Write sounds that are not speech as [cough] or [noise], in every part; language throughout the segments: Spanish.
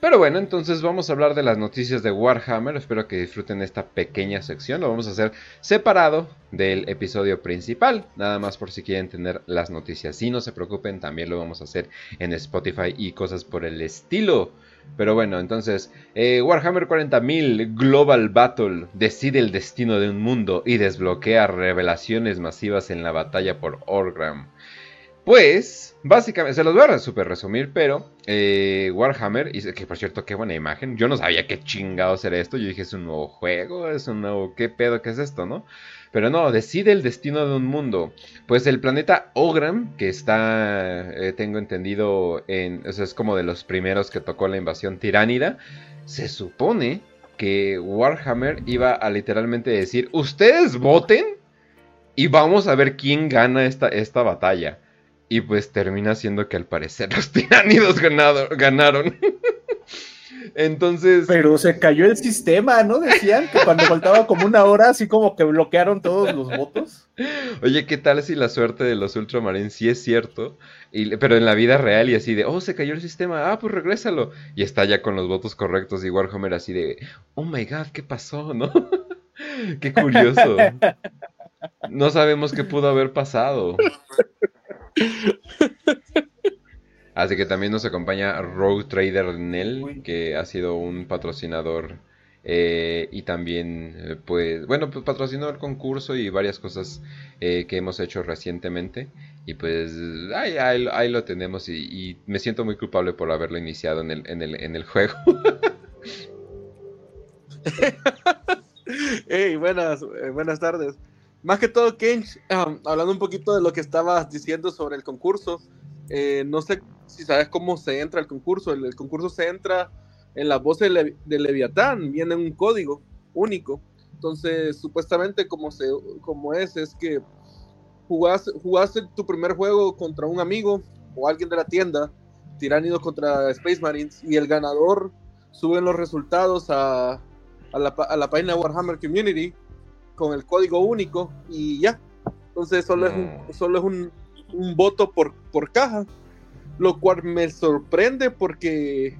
Pero bueno, entonces vamos a hablar de las noticias de Warhammer. Espero que disfruten esta pequeña sección. Lo vamos a hacer separado del episodio principal. Nada más por si quieren tener las noticias. Si no se preocupen, también lo vamos a hacer en Spotify y cosas por el estilo. Pero bueno, entonces, eh, Warhammer 40.000 Global Battle decide el destino de un mundo y desbloquea revelaciones masivas en la batalla por Orgram. Pues, básicamente, se los voy a super resumir, pero eh, Warhammer, y que por cierto, qué buena imagen. Yo no sabía qué chingados era esto. Yo dije, es un nuevo juego, es un nuevo, qué pedo, qué es esto, ¿no? Pero no, decide el destino de un mundo. Pues el planeta Ogram, que está, eh, tengo entendido, es como de los primeros que tocó la invasión tiránida. Se supone que Warhammer iba a literalmente decir, ustedes voten y vamos a ver quién gana esta, esta batalla. Y pues termina siendo que al parecer [laughs] los tiránidos ganaron. Entonces. Pero se cayó el sistema, ¿no? Decían que cuando faltaba como una hora, así como que bloquearon todos los votos. Oye, ¿qué tal si la suerte de los Ultramarines sí es cierto? Y, pero en la vida real y así de, oh, se cayó el sistema, ah, pues regrésalo. Y está ya con los votos correctos y Warhammer así de, oh my god, ¿qué pasó? ¿No? [laughs] qué curioso. [laughs] No sabemos qué pudo haber pasado. Así que también nos acompaña Rogue Trader Nell, que ha sido un patrocinador eh, y también, eh, pues, bueno, pues patrocinó el concurso y varias cosas eh, que hemos hecho recientemente. Y pues ahí, lo tenemos y, me siento muy culpable por haberlo iniciado en el, en el, juego. [laughs] [laughs] hey, buenas, buenas tardes. Más que todo, Kench, hablando un poquito de lo que estabas diciendo sobre el concurso, eh, no sé si sabes cómo se entra al concurso. El, concurso se entra en la voz de, Leviatán, viene un código único. Entonces, supuestamente, como, es, es que jugaste, jugaste tu primer juego contra un amigo o alguien de la tienda, tiránidos contra Space Marines, y el ganador sube los resultados a, la, a página Warhammer Community con el código único y ya. Entonces solo es un, solo es un, un voto por, por caja, lo cual me sorprende porque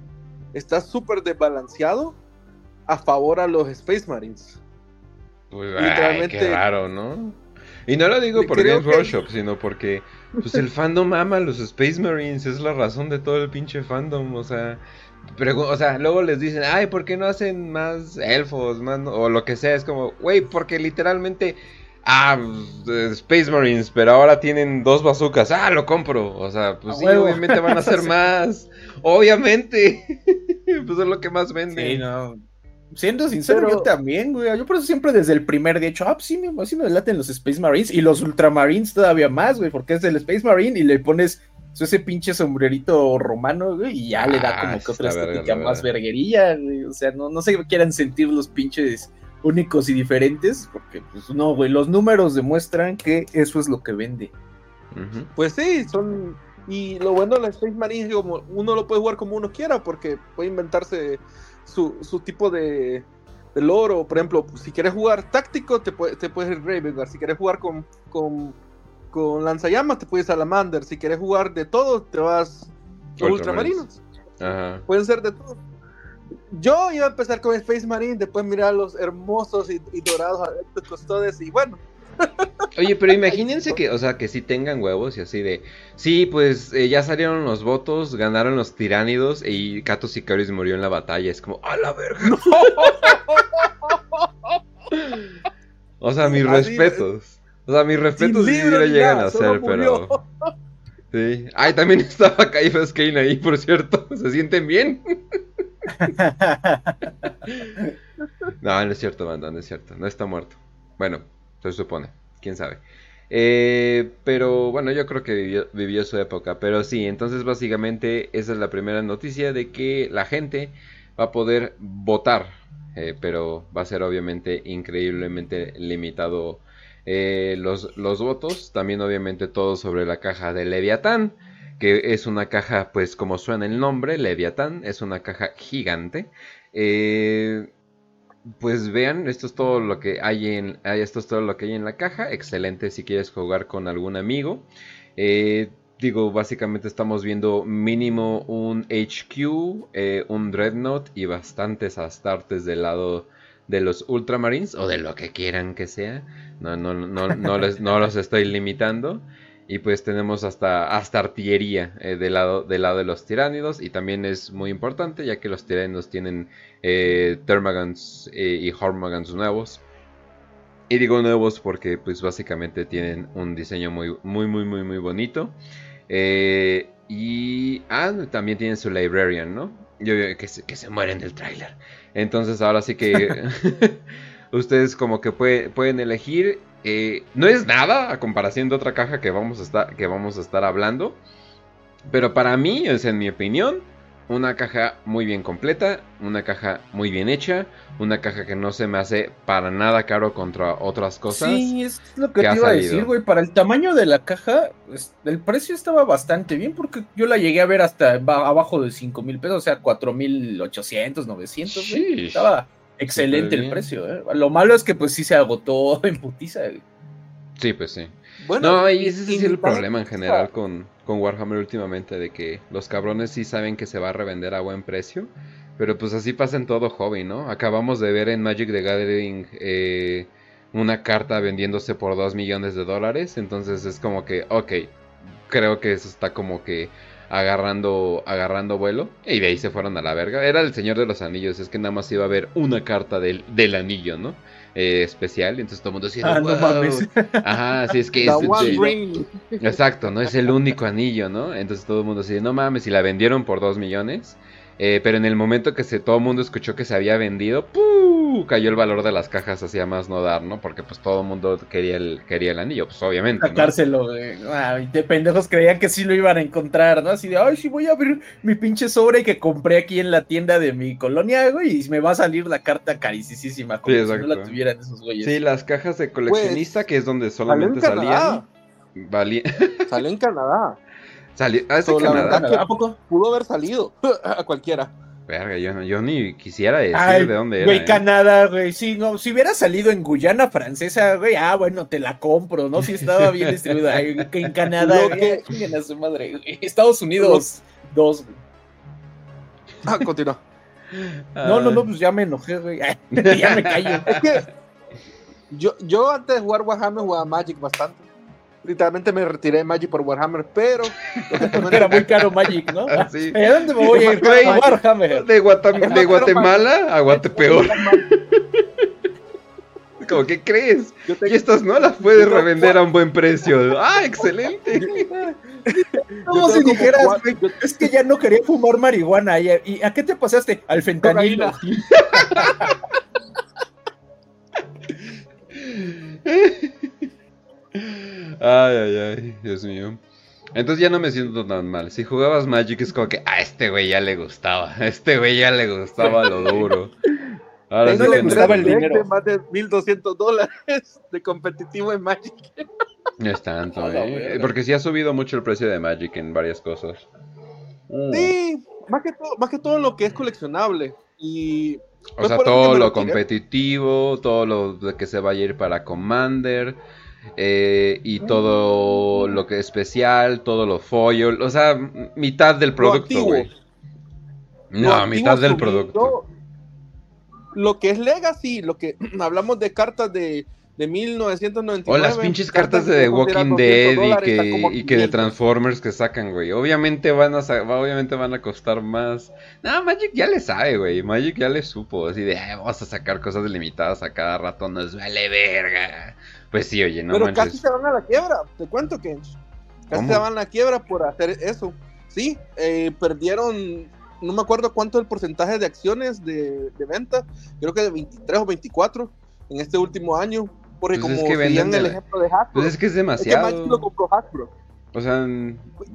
está súper desbalanceado a favor a los Space Marines. Pues, Literalmente, qué raro, ¿no? Y no lo digo por Games Workshop, sino porque pues el fandom ama a los Space Marines, es la razón de todo el pinche fandom, o sea, pero, o sea, luego les dicen, ay, ¿por qué no hacen más elfos, más, o lo que sea? Es como, güey, porque literalmente, ah, pues, Space Marines, pero ahora tienen dos bazookas, ah, lo compro. O sea, pues sí, obviamente van a hacer [laughs] más, obviamente. [laughs] pues es lo que más vende. Sí, no. Siendo sincero, yo también, güey. Yo por eso siempre desde el primer día he dicho, ah, pues sí, me, sí me laten los Space Marines y los Ultramarines todavía más, güey, porque es el Space Marine y le pones ese pinche sombrerito romano, güey, y ya le da como ah, que otra estética más verguería, güey. O sea, no, no sé qué quieran sentir los pinches únicos y diferentes, porque pues no, güey, los números demuestran que eso es lo que vende. Pues sí, son... Y lo bueno de la Space Marine es como uno lo puede jugar como uno quiera, porque puede inventarse su, su tipo de, de loro. Por ejemplo, si quieres jugar táctico, te, puede, te puedes ir Ravenguard. Si quieres jugar con, con con lanzallamas te puedes Salamander. Si quieres jugar de todo, te vas a Ultramarinos. Pueden ser de todo. Yo iba a empezar con Space Marine, después mirar los hermosos y, dorados adeptos custodes y bueno. [laughs] Oye, pero imagínense que, o sea, que sí tengan huevos y así de, sí, pues eh, ya salieron los votos, ganaron los tiránidos y Kato Sicarius murió en la batalla. Es como, a la verga. [laughs] [laughs] o sea, mis respetos. O sea, mis respetos sí lo llegan a hacer, pero. [laughs] Sí. Ay, también [laughs] estaba Caifas Kane ahí, por cierto. [laughs] ¿Se sienten bien? no, no es cierto, banda, no es cierto. No está muerto. Bueno, se supone. Quién sabe. Eh, pero bueno, yo creo que vivió, su época. Pero sí, entonces básicamente esa es la primera noticia de que la gente va a poder votar. Eh, pero va a ser obviamente increíblemente limitado eh, los, votos, también obviamente todo sobre la caja de Leviatán, que es una caja, pues como suena el nombre, Leviatán, es una caja gigante. Eh, pues vean, esto es todo lo que hay en, esto es todo lo que hay en la caja. Excelente si quieres jugar con algún amigo. Eh, digo, básicamente estamos viendo mínimo un HQ, un Dreadnought y bastantes astartes del lado de los Ultramarines o de lo que quieran que sea. No, no, no, no, les, no los estoy limitando. Y pues tenemos hasta, hasta artillería eh, del, lado, lado de los tiránidos. Y también es muy importante ya que los tiránidos tienen eh, eh, y Hormagans nuevos. Y digo nuevos porque pues básicamente tienen un diseño muy muy muy muy muy bonito. y ah, también tienen su Librarian, ¿no? Yo, que, se, que se mueren del tráiler. Entonces ahora sí que [laughs] ustedes como que pueden elegir eh, no es nada a comparación de otra caja que vamos a estar, que vamos a estar hablando. Pero para mí, es en mi opinión, una caja muy bien completa, una caja muy bien hecha, una caja que no se me hace para nada caro contra otras cosas. Sí, es lo que, te iba a decir, güey. Para el tamaño de la caja, el precio estaba bastante bien porque yo la llegué a ver hasta abajo de 5 mil pesos, o sea, 4 mil 800, 900. Sí. Estaba excelente el precio. ¿eh? Lo malo es que pues sí se agotó [laughs] en putiza. Sí, pues sí. Bueno, no, y ese es el problema en general con, con, Warhammer últimamente, de que los cabrones sí saben que se va a revender a buen precio, pero pues así pasa en todo hobby, ¿no? Acabamos de ver en Magic the Gathering eh, una carta vendiéndose por 2 millones de dólares, entonces es como que, ok, creo que eso está como que agarrando, agarrando vuelo. Y de ahí se fueron a la verga. Era el Señor de los Anillos. Es que nada más iba a haber una carta del, del anillo, ¿no? Eh, especial. Entonces todo el mundo decía, ah, no mames. [laughs] Ajá, sí, es que es. Exacto, ¿no? Es el único anillo, ¿no? Entonces todo el mundo decía, no mames, y la vendieron por dos millones. Eh, pero en el momento que se, todo el mundo escuchó que se había vendido, ¡pum! cayó el valor de las cajas hacia más no dar, ¿no? Porque pues todo el mundo quería el, quería el anillo, pues obviamente. Sacárselo, Ay, de pendejos creían que sí lo iban a encontrar, ¿no? Así de, ay, sí voy a abrir mi pinche sobre que compré aquí en la tienda de mi colonia, güey, y me va a salir la carta carísima, como si no la tuvieran esos güeyes. Sí, las cajas de coleccionista, pues, que es donde solamente salían. Salió en Canadá. [laughs] Salió, Canadá? ¿A poco? Pudo haber salido [laughs] a cualquiera. Verga, yo, yo ni quisiera decir de dónde era. Güey, ¿eh? Canadá, güey. Sí, no, si hubiera salido en Guyana francesa, güey, ah, bueno, te la compro, ¿no? Si estaba bien [laughs] distribuida. en Canadá, güey. a su madre, güey. Estados Unidos, dos, güey. Ah, continúa. No, no, no, pues ya me enojé, güey. [laughs] ya me callo. Es que yo, yo antes de jugar Warhammer jugaba Magic bastante literalmente me retiré de Magic por Warhammer, pero. [laughs] era muy caro Magic, ¿no? Sí. ¿A dónde me voy a ir? A Warhammer. De, de Guatemala a Guatepeor. [laughs] Como, ¿qué crees? Y estas no las puedes revender a un buen precio. ¡Ah, excelente! [laughs] Como si dijeras, es que ya no quería fumar marihuana. ¿Y a qué te pasaste? Al fentanilo. Ay, ay, ay, Dios mío. Entonces ya no me siento tan mal. Si jugabas Magic es como que a este güey ya le gustaba. A este güey ya le gustaba lo duro. Ahora no le gustaba el dinero. Más de 1200 dólares de competitivo en Magic. No es tanto, [laughs] ¿eh? Porque sí ha subido mucho el precio de Magic en varias cosas. Mm. Sí, más que, todo, más que todo lo que es coleccionable. Y. O sea, todo lo competitivo, todo lo que se vaya a ir para Commander eh, y todo lo que es especial, todo lo foil, o sea, mitad del producto, güey. No, mitad del producto. Lo que es Legacy, lo que [clears throat] hablamos de cartas de, de 1999. O las pinches cartas, de The Walking Dead y que, de Transformers que sacan, güey. Obviamente van a obviamente van a costar más. No, Magic ya le sabe, güey. Magic ya le supo. Así de, vamos a sacar cosas limitadas a cada rato, nos vale verga. Pues sí, oye, no Pero casi se van a la quiebra, te cuento que casi se van a la quiebra por hacer eso. Sí, eh, perdieron, no me acuerdo cuánto el porcentaje de acciones de, venta, creo que de 23 o 24 en este último año. Porque pues como es el ejemplo de Hasbro. Pues es que es demasiado. Es que lo compró Hasbro. O sea,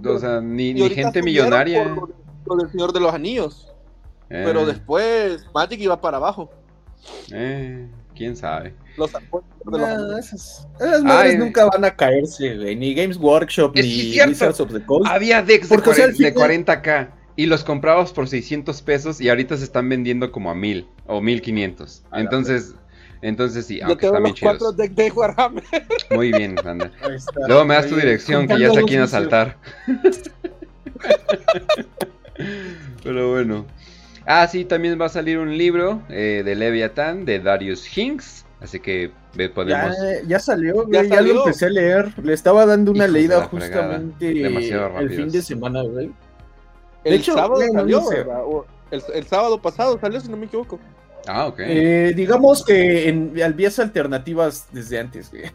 o sea ni, ni gente millonaria. Por lo, del Señor de los Anillos. Pero eh. después Magic iba para abajo. Eh, quién sabe. Los esas, madres nunca van a caerse, Ni Games Workshop, ni Wizards of the Coast. Había decks de, 40, k y los comprabas por 600 pesos y ahorita se están vendiendo como a 1000 o 1500. Entonces, Entonces sí, aunque están bien chidos. de Warhammer. Muy bien, anda. [laughs] Luego me das tu dirección, que ya sé a quién asaltar. [laughs] Pero bueno. Ah, sí, también va a salir un libro eh, de Leviathan de Darius Hinks. Así que podemos. Ya, salió, ¿Ya, ya, lo empecé a leer. Le estaba dando una leída justamente el fin de semana, güey. El sábado salió, el, el, sábado pasado salió, si no me equivoco. Ah, ok. Eh, digamos que en vías alternativas desde antes, güey. [laughs]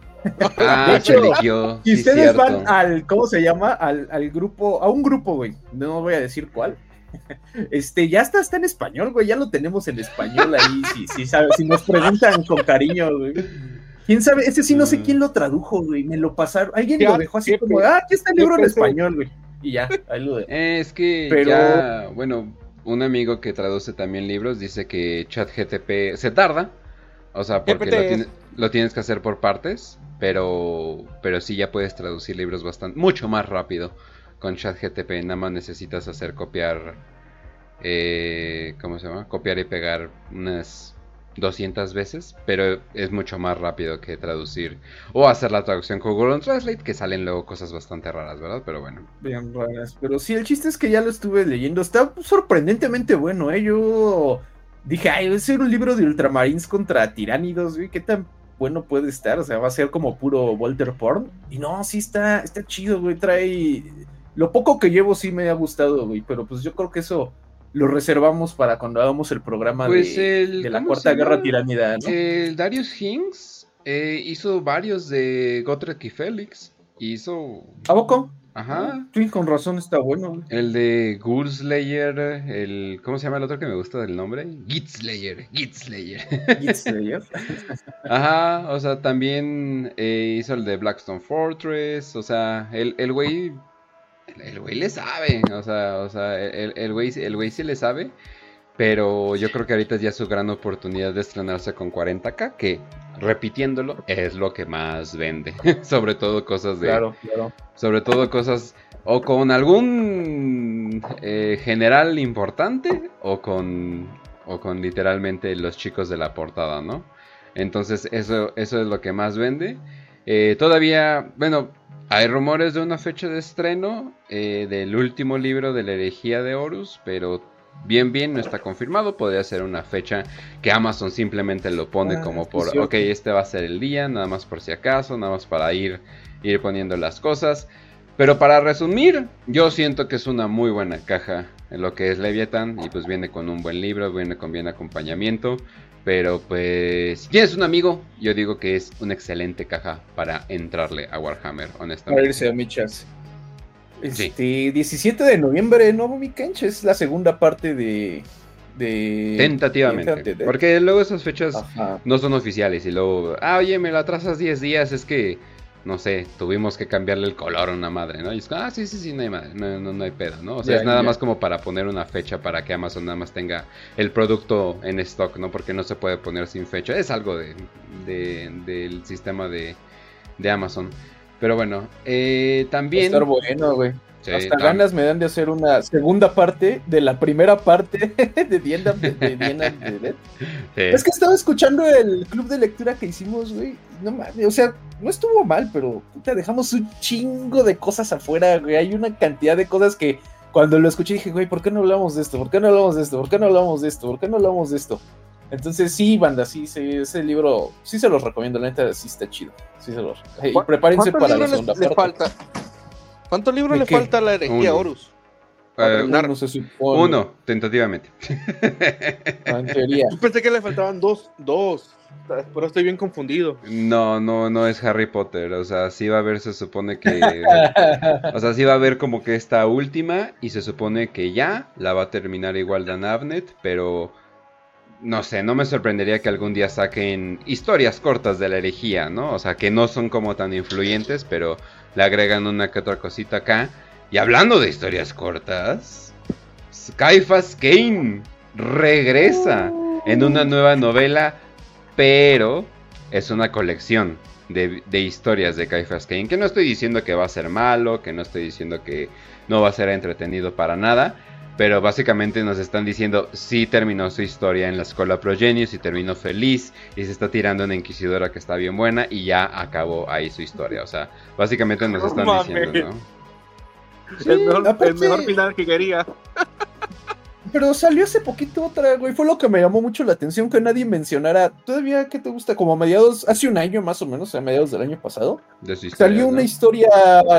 Ah, de hecho, si ustedes van al, ¿cómo se llama? Al, al, grupo, a un grupo, güey. No voy a decir cuál. [laughs] Este, ya está, está en español, güey. Ya lo tenemos en español ahí. Si, si, si nos preguntan con cariño, güey. ¿Quién sabe? Ese sí no sé mm. quién lo tradujo, güey. Me lo pasaron. Alguien lo dejó así como, ah, aquí está el libro en español, güey. Y ya, ahí lo de... Es que Pero... ya, bueno, un amigo que traduce también libros dice que ChatGTP se tarda. O sea, porque lo, tienes que hacer por partes. Pero, pero sí ya puedes traducir libros bastante, mucho más rápido con ChatGTP. Nada más necesitas hacer copiar. Eh, ¿Cómo se llama? Copiar y pegar unas 200 veces, pero es mucho más rápido que traducir o hacer la traducción con Google Translate, que salen luego cosas bastante raras, ¿verdad? Pero bueno. Bien raras, pero sí, el chiste es que ya lo estuve leyendo, está sorprendentemente bueno, ¿eh? Yo dije, ay, va a ser un libro de ultramarines contra tiránidos, güey, ¿qué tan bueno puede estar? O sea, va a ser como puro Walter Porn. Y no, sí está, está chido, güey, trae... Lo poco que llevo sí me ha gustado, güey, pero pues yo creo que eso lo reservamos para cuando hagamos el programa pues de, la Cuarta Guerra Tiránida, ¿no? El Darius Hinks eh, hizo varios de Gotrek y Félix. Hizo. ¿A poco? Ajá. Sí, con razón está bueno. El de Ghoulslayer, el. ¿Cómo se llama el otro que me gusta del nombre? Gitslayer. Gitslayer. Gitslayer. [laughs] Ajá, o sea, también eh, hizo el de Blackstone Fortress. O sea, el, el güey el güey le sabe, o sea, o sea, el, el, güey, el güey sí le sabe, pero yo creo que ahorita es ya su gran oportunidad de estrenarse con 40k, que repitiéndolo es lo que más vende, [laughs] sobre todo cosas de... Claro, claro. Sobre todo cosas o con algún eh, general importante o con, o con literalmente los chicos de la portada, ¿no? Entonces eso, eso es lo que más vende. Eh, todavía, bueno, hay rumores de una fecha de estreno eh, del último libro de la herejía de Horus, pero bien, bien, no está confirmado. Podría ser una fecha que Amazon simplemente lo pone ah, como por, ok, este va a ser el día, nada más por si acaso, nada más para ir, ir poniendo las cosas. Pero para resumir, yo siento que es una muy buena caja en lo que es Leviathan y pues viene con un buen libro, viene con bien acompañamiento. Pero pues, si tienes un amigo, yo digo que es una excelente caja para entrarle a Warhammer, honestamente. A ver si a mi chance. Este, 17 de noviembre, ¿no, mi cancha? Es la segunda parte de. de Tentativamente. porque luego esas fechas no son oficiales. Y luego, ah, oye, me la atrasas 10 días. Es que no sé, tuvimos que cambiarle el color a una madre, ¿no? Y es ah, sí, sí, sí, no hay madre, no, no, hay pedo, ¿no? O sea, es nada más como para poner una fecha para que Amazon nada más tenga el producto en stock, ¿no? Porque no se puede poner sin fecha. Es algo de, del sistema de, de Amazon. Pero bueno, eh, también... Estar bueno, güey. Hasta ganas me dan de hacer una segunda parte de la primera parte [laughs] de Dienda de, [laughs] Es que estaba escuchando el club de lectura que hicimos, güey. No mames, o sea, no estuvo mal, pero te dejamos un chingo de cosas afuera, güey. Hay una cantidad de cosas que cuando lo escuché dije, güey, ¿por qué no hablamos de esto? ¿Por qué no hablamos de esto? ¿Por qué no hablamos de esto? ¿Por qué no hablamos de esto? Entonces, sí, banda, sí, sí, ese libro, sí se los recomiendo, la neta, sí está chido. Sí se los. Y prepárense para la segunda parte. falta? ¿Cuántos libros le falta a la herejía Horus? Eh, uno, tentativamente. Ah, en teoría. Yo pensé que le faltaban dos, dos. Pero estoy bien confundido. No, no, no es Harry Potter. O sea, sí va a haber, se supone que. [laughs] o sea, sí va a haber como que esta última. Y se supone que ya la va a terminar igual Dan Abnett. Pero. No sé, no me sorprendería que algún día saquen historias cortas de la herejía, ¿no? O sea, que no son como tan influyentes, pero le agregan una que otra cosita acá. Y hablando de historias cortas, Skyfas Kane regresa en una nueva novela, pero es una colección de, historias de Kaifas Kane. Que no estoy diciendo que va a ser malo, que no estoy diciendo que no va a ser entretenido para nada. Pero básicamente nos están diciendo si terminó su historia en la escuela Progenius y terminó feliz y se está tirando una inquisidora que está bien buena y ya acabó ahí su historia. O sea, básicamente nos están diciendo, ¿no? el mejor final que quería. Pero salió hace poquito otra, güey. Fue lo que me llamó mucho la atención que nadie mencionara. Todavía, ¿qué te gusta? Como a mediados, hace un año más o menos, a mediados del año pasado. salió una historia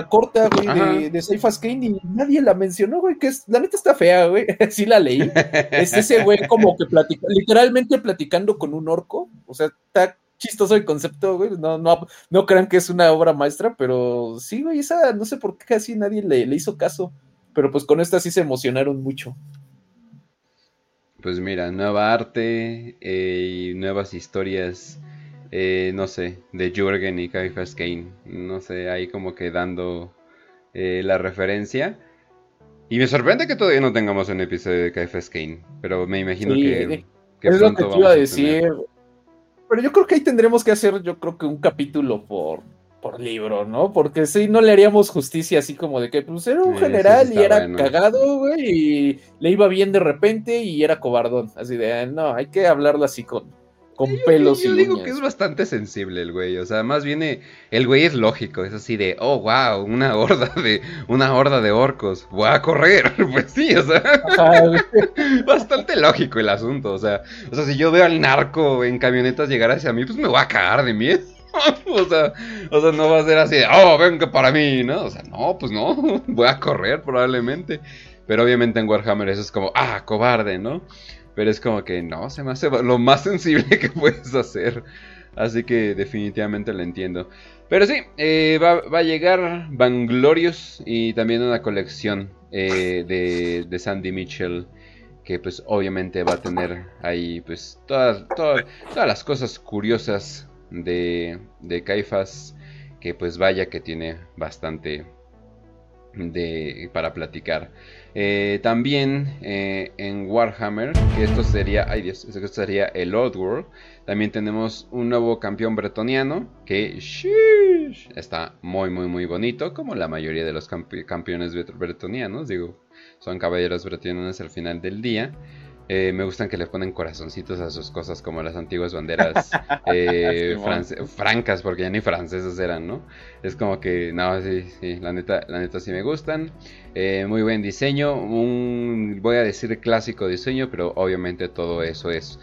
corta, güey, de, de Kane y nadie la mencionó, güey. Que es, la neta está fea, güey. [laughs] sí la leí. es ese güey como que platica, literalmente platicando con un orco. O sea, está chistoso el concepto, güey. No, no, no crean que es una obra maestra, pero sí, güey, esa no sé por qué casi nadie le, le hizo caso. Pero pues con esta sí se emocionaron mucho. Pues mira, nueva arte eh, y nuevas historias, eh, no sé, de Jürgen y Kai Kane. No sé, ahí como que dando eh, la referencia. Y me sorprende que todavía no tengamos un episodio de Kai Kane, pero me imagino que, es lo que te iba a decir. Pero yo creo que ahí tendremos que hacer, yo creo que un capítulo por por libro, ¿no? Porque si no le haríamos justicia así como de que pues era un general y era cagado, güey, y le iba bien de repente y era cobardón. Así de, ah, no, hay que hablarlo así con, con pelos yo, yo digo que es bastante sensible el güey, o sea, más viene, el güey es lógico, es así de, oh, wow, una horda de, una horda de orcos, voy a correr, [laughs] pues sí, o sea, [laughs] bastante lógico el asunto, o sea, o sea, si yo veo al narco en camionetas llegar hacia mí, pues me voy a cagar de miedo. [laughs] o, sea, o sea, no va a ser así de, oh, venga para mí, ¿no? O sea, no, pues no, [laughs] voy a correr probablemente. Pero obviamente en Warhammer eso es como, ah, cobarde, ¿no? Pero es como que no, se me hace [laughs] lo más sensible que puedes hacer. Así que definitivamente lo entiendo. Pero sí, eh, va, a llegar Vanglorious y también una colección eh, de, de Sandy Mitchell que pues obviamente va a tener ahí pues todas, todas, todas las cosas curiosas de, de Caifas, que pues vaya que tiene bastante de, para platicar. Eh, también eh, en Warhammer, que esto sería, ay Dios, esto sería el Old World. También tenemos un nuevo campeón bretoniano que está muy, muy, muy bonito, como la mayoría de los campeones bretonianos. Digo, son caballeros bretonianos al final del día. Eh, me gustan que le ponen corazoncitos a sus cosas como las antiguas banderas [laughs] eh, francas, porque ya ni francesas eran, ¿no? Es como que, no, sí, sí, la neta, la neta sí me gustan. Eh, muy buen diseño, un, voy a decir clásico diseño, pero obviamente todo eso es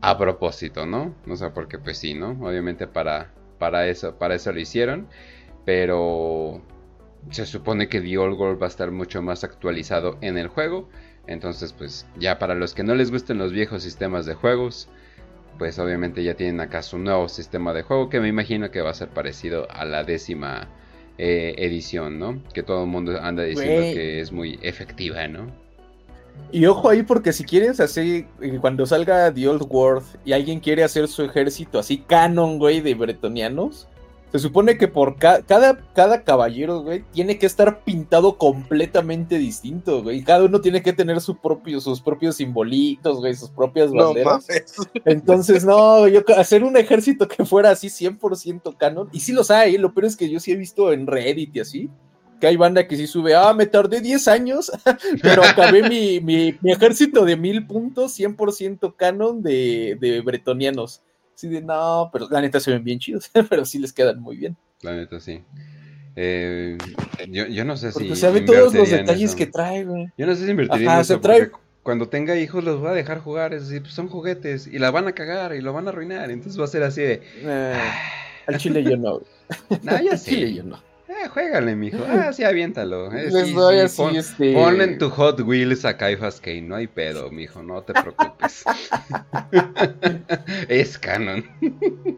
a propósito, ¿no? O sea, porque pues sí, ¿no? Obviamente para, para, eso, para eso lo hicieron, pero se supone que The Old World va a estar mucho más actualizado en el juego. Entonces, pues ya para los que no les gusten los viejos sistemas de juegos, pues obviamente ya tienen acá su nuevo sistema de juego que me imagino que va a ser parecido a la décima eh, edición, ¿no? Que todo el mundo anda diciendo que es muy efectiva, ¿no? Y ojo ahí porque si quieren hacer, eh, cuando salga The Old World y alguien quiere hacer su ejército así canon, güey, de bretonianos, se supone que por cada, cada caballero, güey, tiene que estar pintado completamente distinto, güey. Cada uno tiene que tener su propio, sus propios simbolitos, güey, sus propias banderas. Entonces, no, yo hacer un ejército que fuera así 100% canon, y sí los hay, lo peor es que yo sí he visto en Reddit y así, que hay banda que sí sube, ah, me tardé 10 años, [laughs] pero acabé mi, mi, mi, ejército de mil puntos, 100% canon de, de bretonianos. Sí, de no, pero la neta se ven bien chidos, [laughs] pero sí les quedan muy bien. La neta sí. Eh, yo, yo, no sé porque si. Se ve todos los detalles que trae, güey. Yo no sé si invertiría en eso. Trae... Cuando tenga hijos los voy a dejar jugar. Es decir, pues son juguetes y la van a cagar y lo van a arruinar. Entonces va a ser así de. Eh, al chile yo no. [laughs] no, ya sé. Chile yo no. Eh, juégale, mijo. Ah, sí, aviéntalo. [laughs] Eh, Les doy así, pon, este... pon, en tu Hot Wheels a Kaifas Kane. No hay pedo, mijo. No te preocupes. [laughs] es canon. [laughs]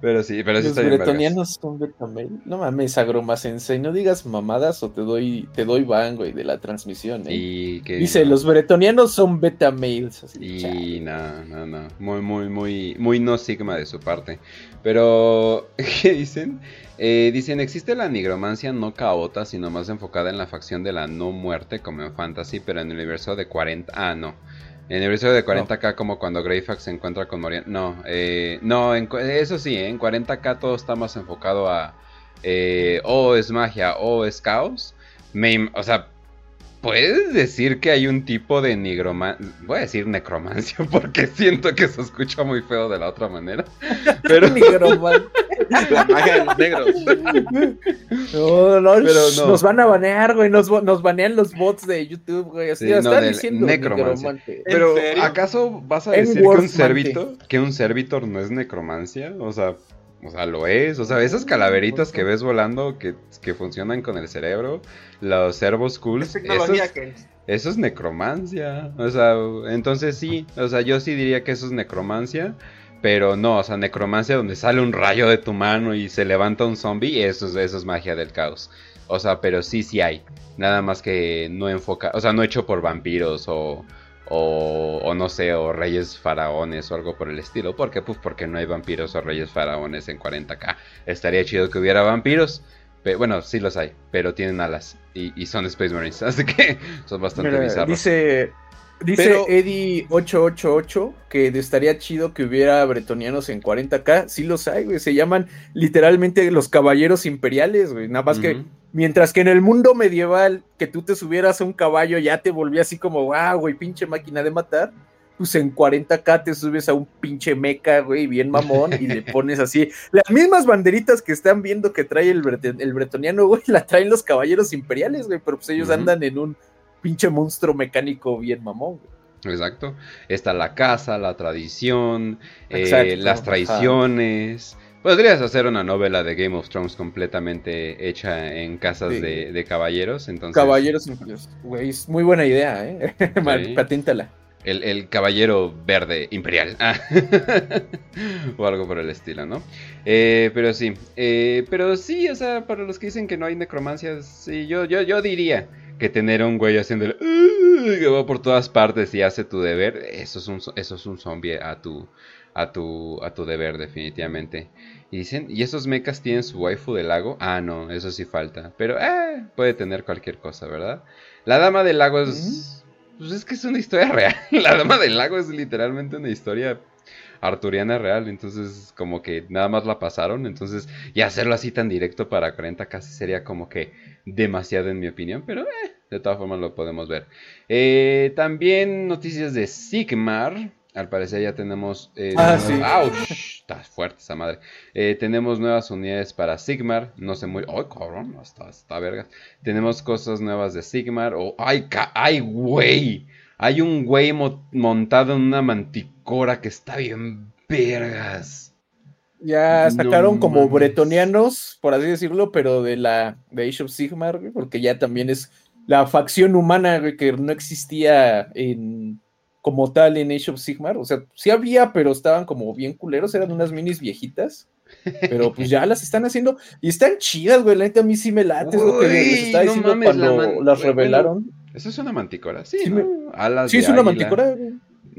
Pero sí, pero sí Los bretonianos son betamail. No mames, agroma sensei, no digas mamadas o te doy, te doy van, güey, de la transmisión. ¿eh? Y que, Dice, los bretonianos son betamails. y no, no, no. Muy, muy, muy, muy no sigma de su parte. Pero, [laughs] ¿qué dicen? Eh, dicen, existe la nigromancia no caota, sino más enfocada en la facción de la no muerte, como en Fantasy, pero en el universo de 40... Ah, no. En el universo de 40k, como cuando Greyfax se encuentra con Morian. No, eh, no, eso sí, en 40k todo está más enfocado a. Eh, o es magia o es caos. o sea, puedes decir que hay un tipo de nigromancia. Voy a decir necromancia [laughs] porque siento que se escucha muy feo de la otra manera. [laughs] Pero. [laughs] la magia de los negros. No, no, Pero Nos van a banear, güey. Nos, nos banean los bots de YouTube, güey. Así están diciendo necromancia. Pero, ¿acaso vas a decir que un servitor, que un servitor no es necromancia? O sea. O sea, lo es. O sea, esas calaveritas que ves volando que, que funcionan con el cerebro, los servos cool. Es eso, es, necromancia. O sea, entonces sí. O sea, yo sí diría que eso es necromancia. Pero no, o sea, necromancia donde sale un rayo de tu mano y se levanta un zombie, eso es, eso es magia del caos. O sea, pero sí, sí hay. Nada más que no enfoca, o sea, no hecho por vampiros o, o, no sé, o reyes faraones o algo por el estilo. ¿Por qué? Pues porque no hay vampiros o reyes faraones en 40k. Estaría chido que hubiera vampiros. bueno, sí los hay, pero tienen alas y, son Space Marines, [laughs] así que son bastante bizarros. Dice, dice Eddie888 que estaría chido que hubiera bretonianos en 40k. Sí los hay, güey. Se llaman literalmente los caballeros imperiales, güey. Nada más que Mientras que en el mundo medieval, que tú te subieras a un caballo ya te volvía así como, wow, güey, pinche máquina de matar. Pues en 40k te subes a un pinche meca, güey, bien mamón, y le [laughs] pones así. Las mismas banderitas que están viendo que trae el, el bretoniano, güey, la traen los caballeros imperiales, güey, pero pues ellos andan en un pinche monstruo mecánico bien mamón, güey. Exacto. Está la casa, la tradición, eh, las traiciones. Podrías hacer una novela de Game of Thrones completamente hecha en casas de, caballeros. Entonces... Caballeros güey, es muy buena idea, ¿eh? [laughs] Patíntala. El, caballero verde imperial. [laughs] o algo por el estilo, ¿no? Eh, pero sí. Eh, pero sí, o sea, para los que dicen que no hay necromancias, sí, yo, yo, yo diría que tener un güey haciéndole que va por todas partes y hace tu deber, eso es un, eso es un zombie a tu, a tu, a tu deber, definitivamente. Y dicen, ¿y esos mechas tienen su waifu del lago? Ah, no, eso sí falta. Pero, eh, puede tener cualquier cosa, ¿verdad? La Dama del Lago es. Pues es que es una historia [laughs] real. La Dama del Lago es literalmente una historia arturiana real. Entonces, como que nada más la pasaron. Entonces, y hacerlo así tan directo para 40 casi sería como que demasiado, en mi opinión. Pero, eh, de todas formas lo podemos ver. Eh, también noticias de Sigmar. Al parecer ya tenemos. Eh, ah, sí. Está fuerte esa madre. Eh, tenemos nuevas unidades para Sigmar. No sé muy. ¡Ay, cabrón! Está, está verga. Tenemos cosas nuevas de Sigmar. Oh, ¡Ay, ay, güey! Hay un güey montado en una manticora que está bien vergas. Ya sacaron como bretonianos, por así decirlo, pero de la de Age of Sigmar, porque ya también es la facción humana que no existía en como tal en Age of Sigmar. O sea, sí había, pero estaban como bien culeros, eran unas minis viejitas. Pero pues ya las están haciendo y están chidas, güey. La neta a mí sí me late, es lo que les estaba diciendo cuando las revelaron. Eso es una manticora, sí, sí, alas sí es una manticora.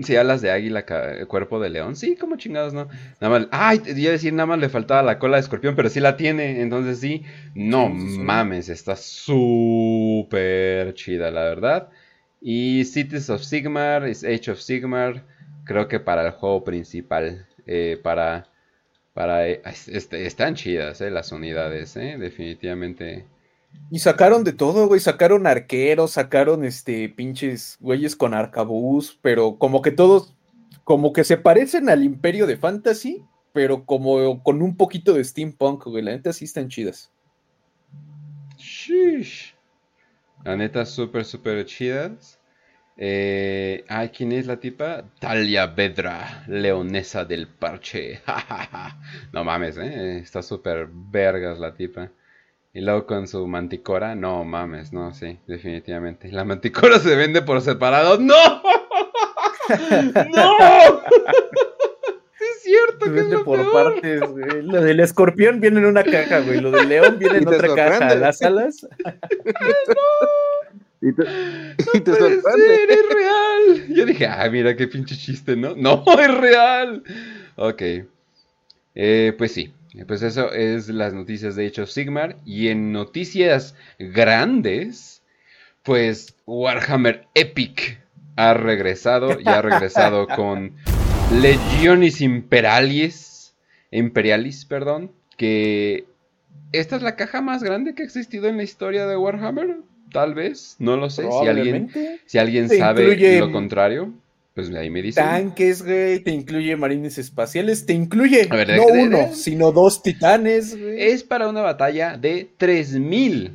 Sí, alas de águila, cuerpo de león. Sí, como chingados, ¿no? Nada más. Ay, te iba a decir, nada más le faltaba la cola de escorpión, pero sí la tiene. Entonces sí. No mames, está súper chida, la verdad. Y Cities of Sigmar, es Age of Sigmar, creo que para el juego principal, eh, para, para, eh, este, están chidas eh, las unidades, definitivamente. Y sacaron de todo, güey, sacaron arqueros, sacaron este pinches güeyes con arcabús, pero como que todos, como que se parecen al imperio de fantasy, pero como con un poquito de steampunk, güey, la neta sí están chidas. Shish. La neta, súper, súper chidas. Eh, ay, ¿quién es la tipa? Talia Vedra, leonesa del parche. [laughs] no mames, ¿eh? Está súper vergas la tipa. Y luego con su manticora, no mames, no, sí, definitivamente. La manticora se vende por separado. ¡No! ¡No! es cierto se vende por partes, güey. Lo del escorpión viene en una caja, güey. Lo del león viene en otra caja. Las alas. [laughs] Y te, no puede ser, es real. Yo dije, ah, mira qué pinche chiste, ¿no? [laughs] No, es real. Ok. Eh, pues sí, pues eso es las noticias de Age of Sigmar. Y en noticias grandes, pues Warhammer Epic ha regresado, ya ha regresado [laughs] con Legionis Imperialis, Imperialis, perdón, que esta es la caja más grande que ha existido en la historia de Warhammer tal vez, no lo sé. Si alguien, si alguien sabe lo contrario, pues ahí me dice. Tanques, güey, te incluye marines espaciales, te incluye no uno, sino dos titanes, güey. Es para una batalla de 3000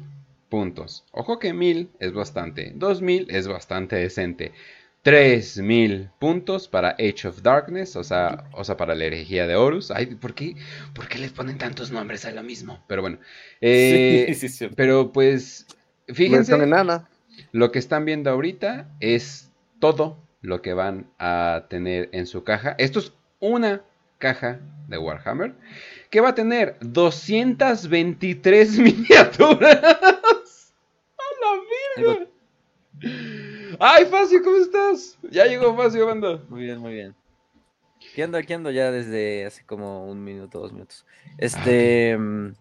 puntos. Ojo que 1000 es bastante, 2000 es bastante decente. 3000 puntos para Age of Darkness, o sea, o sea para la herejía de Horus. Ay, ¿por qué, ¿por qué les ponen tantos nombres a lo mismo? Pero bueno. Eh, sí, sí, sí. Pero pues, fíjense, lo que están viendo ahorita es todo lo que van a tener en su caja. Esto es una caja de Warhammer que va a tener 223 [laughs] miniaturas. ¡A la virgen! ¡Ay, Facio, ¿cómo estás? Ya llegó Facio, banda. Muy bien, muy bien. Aquí ando, aquí ando ya desde hace como un minuto, dos minutos. Este. Mm,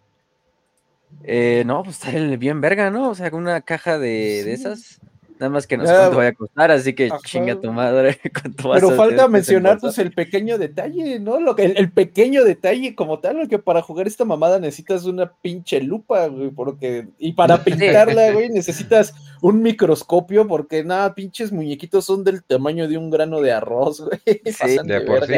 eh, no, pues está [laughs] bien verga, ¿no? O sea, con una caja de, de esas. Nada más que no sé cuánto vaya a costar, así que chinga tu madre. [laughs] Pero falta mencionar pues el pequeño detalle, ¿no? Lo que, el, pequeño detalle como tal, que para jugar esta mamada necesitas una pinche lupa, güey, porque y para [laughs] pintarla, güey, necesitas un microscopio porque nada, pinches muñequitos son del tamaño de un grano de arroz, [laughs] güey. Sí, de por sí.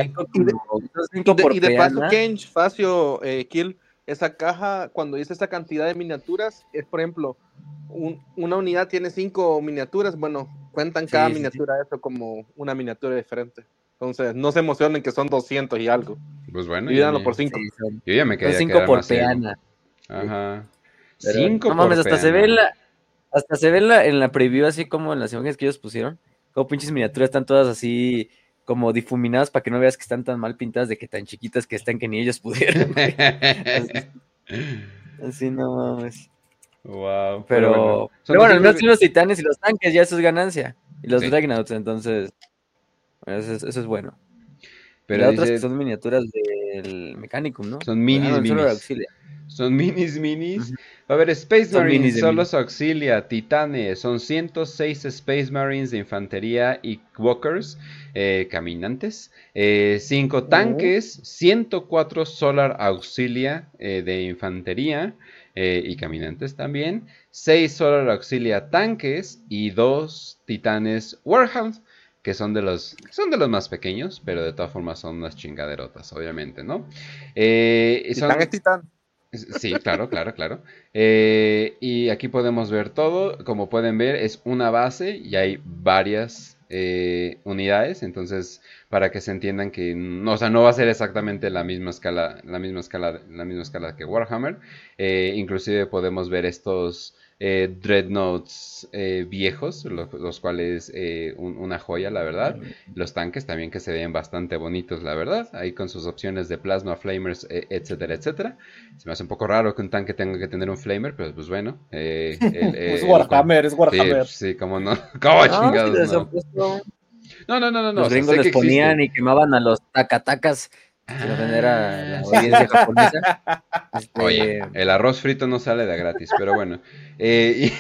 Y de, paso, Kench, Facio, eh, Kill, esa caja, cuando dice esta cantidad de miniaturas, es por ejemplo una unidad tiene cinco miniaturas, bueno, cuentan cada miniatura eso como una miniatura diferente. Entonces, no se emocionen que son 200 y algo. Pues bueno. Díganlo por 5. Yo ya me quedé. 5 por peana. Ajá. 5 no mames, hasta se ve la, hasta se ve la, en la preview así como en las imágenes que ellos pusieron. Como pinches miniaturas están todas así como difuminadas para que no veas que están tan mal pintadas de que tan chiquitas que están que ni ellos pudieron. así, [laughs] así no mames. Wow. Pero, pero bueno, al menos los titanes y los tanques, ya eso es ganancia. Y los Dragnauts, entonces. eso, es, bueno. Pero las otras que son miniaturas del Mechanicum, ¿no? Son minis, ah, minis. Son minis, minis. Va a haber Space Marines, solos auxilia, titanes. Son 106 Space Marines de infantería y walkers, eh, caminantes. 5 eh, tanques, 104 Solar Auxilia eh, de infantería. Eh, y caminantes también, 6 Solar Auxilia tanques y 2 titanes Warhound, que son de los son de los más pequeños, pero de todas formas son unas chingaderotas, obviamente, ¿no? Eh, son... titán Sí, claro, claro, claro. Eh, y aquí podemos ver todo. Como pueden ver, es una base y hay varias eh, unidades. Entonces, para que se entiendan que no, o sea, no va a ser exactamente la misma escala, la misma escala, la misma escala que Warhammer. Eh, inclusive podemos ver estos eh, Dreadnoughts eh, viejos, los, cuales una joya, la verdad. Los tanques también que se ven bastante bonitos, la verdad. Ahí con sus opciones de plasma, flamers, etcétera, etcétera. Se me hace un poco raro que un tanque tenga que tener un flamer, pero pues bueno. [laughs] es Warhammer, es Warhammer. Sí, como no. [laughs] ¿Cómo chingados? No, no, no, no. Los gringos les ponían y quemaban a los tacatacas. Si no era la audiencia japonesa. Este, Oye, el arroz frito no sale de gratis, pero bueno. Eh,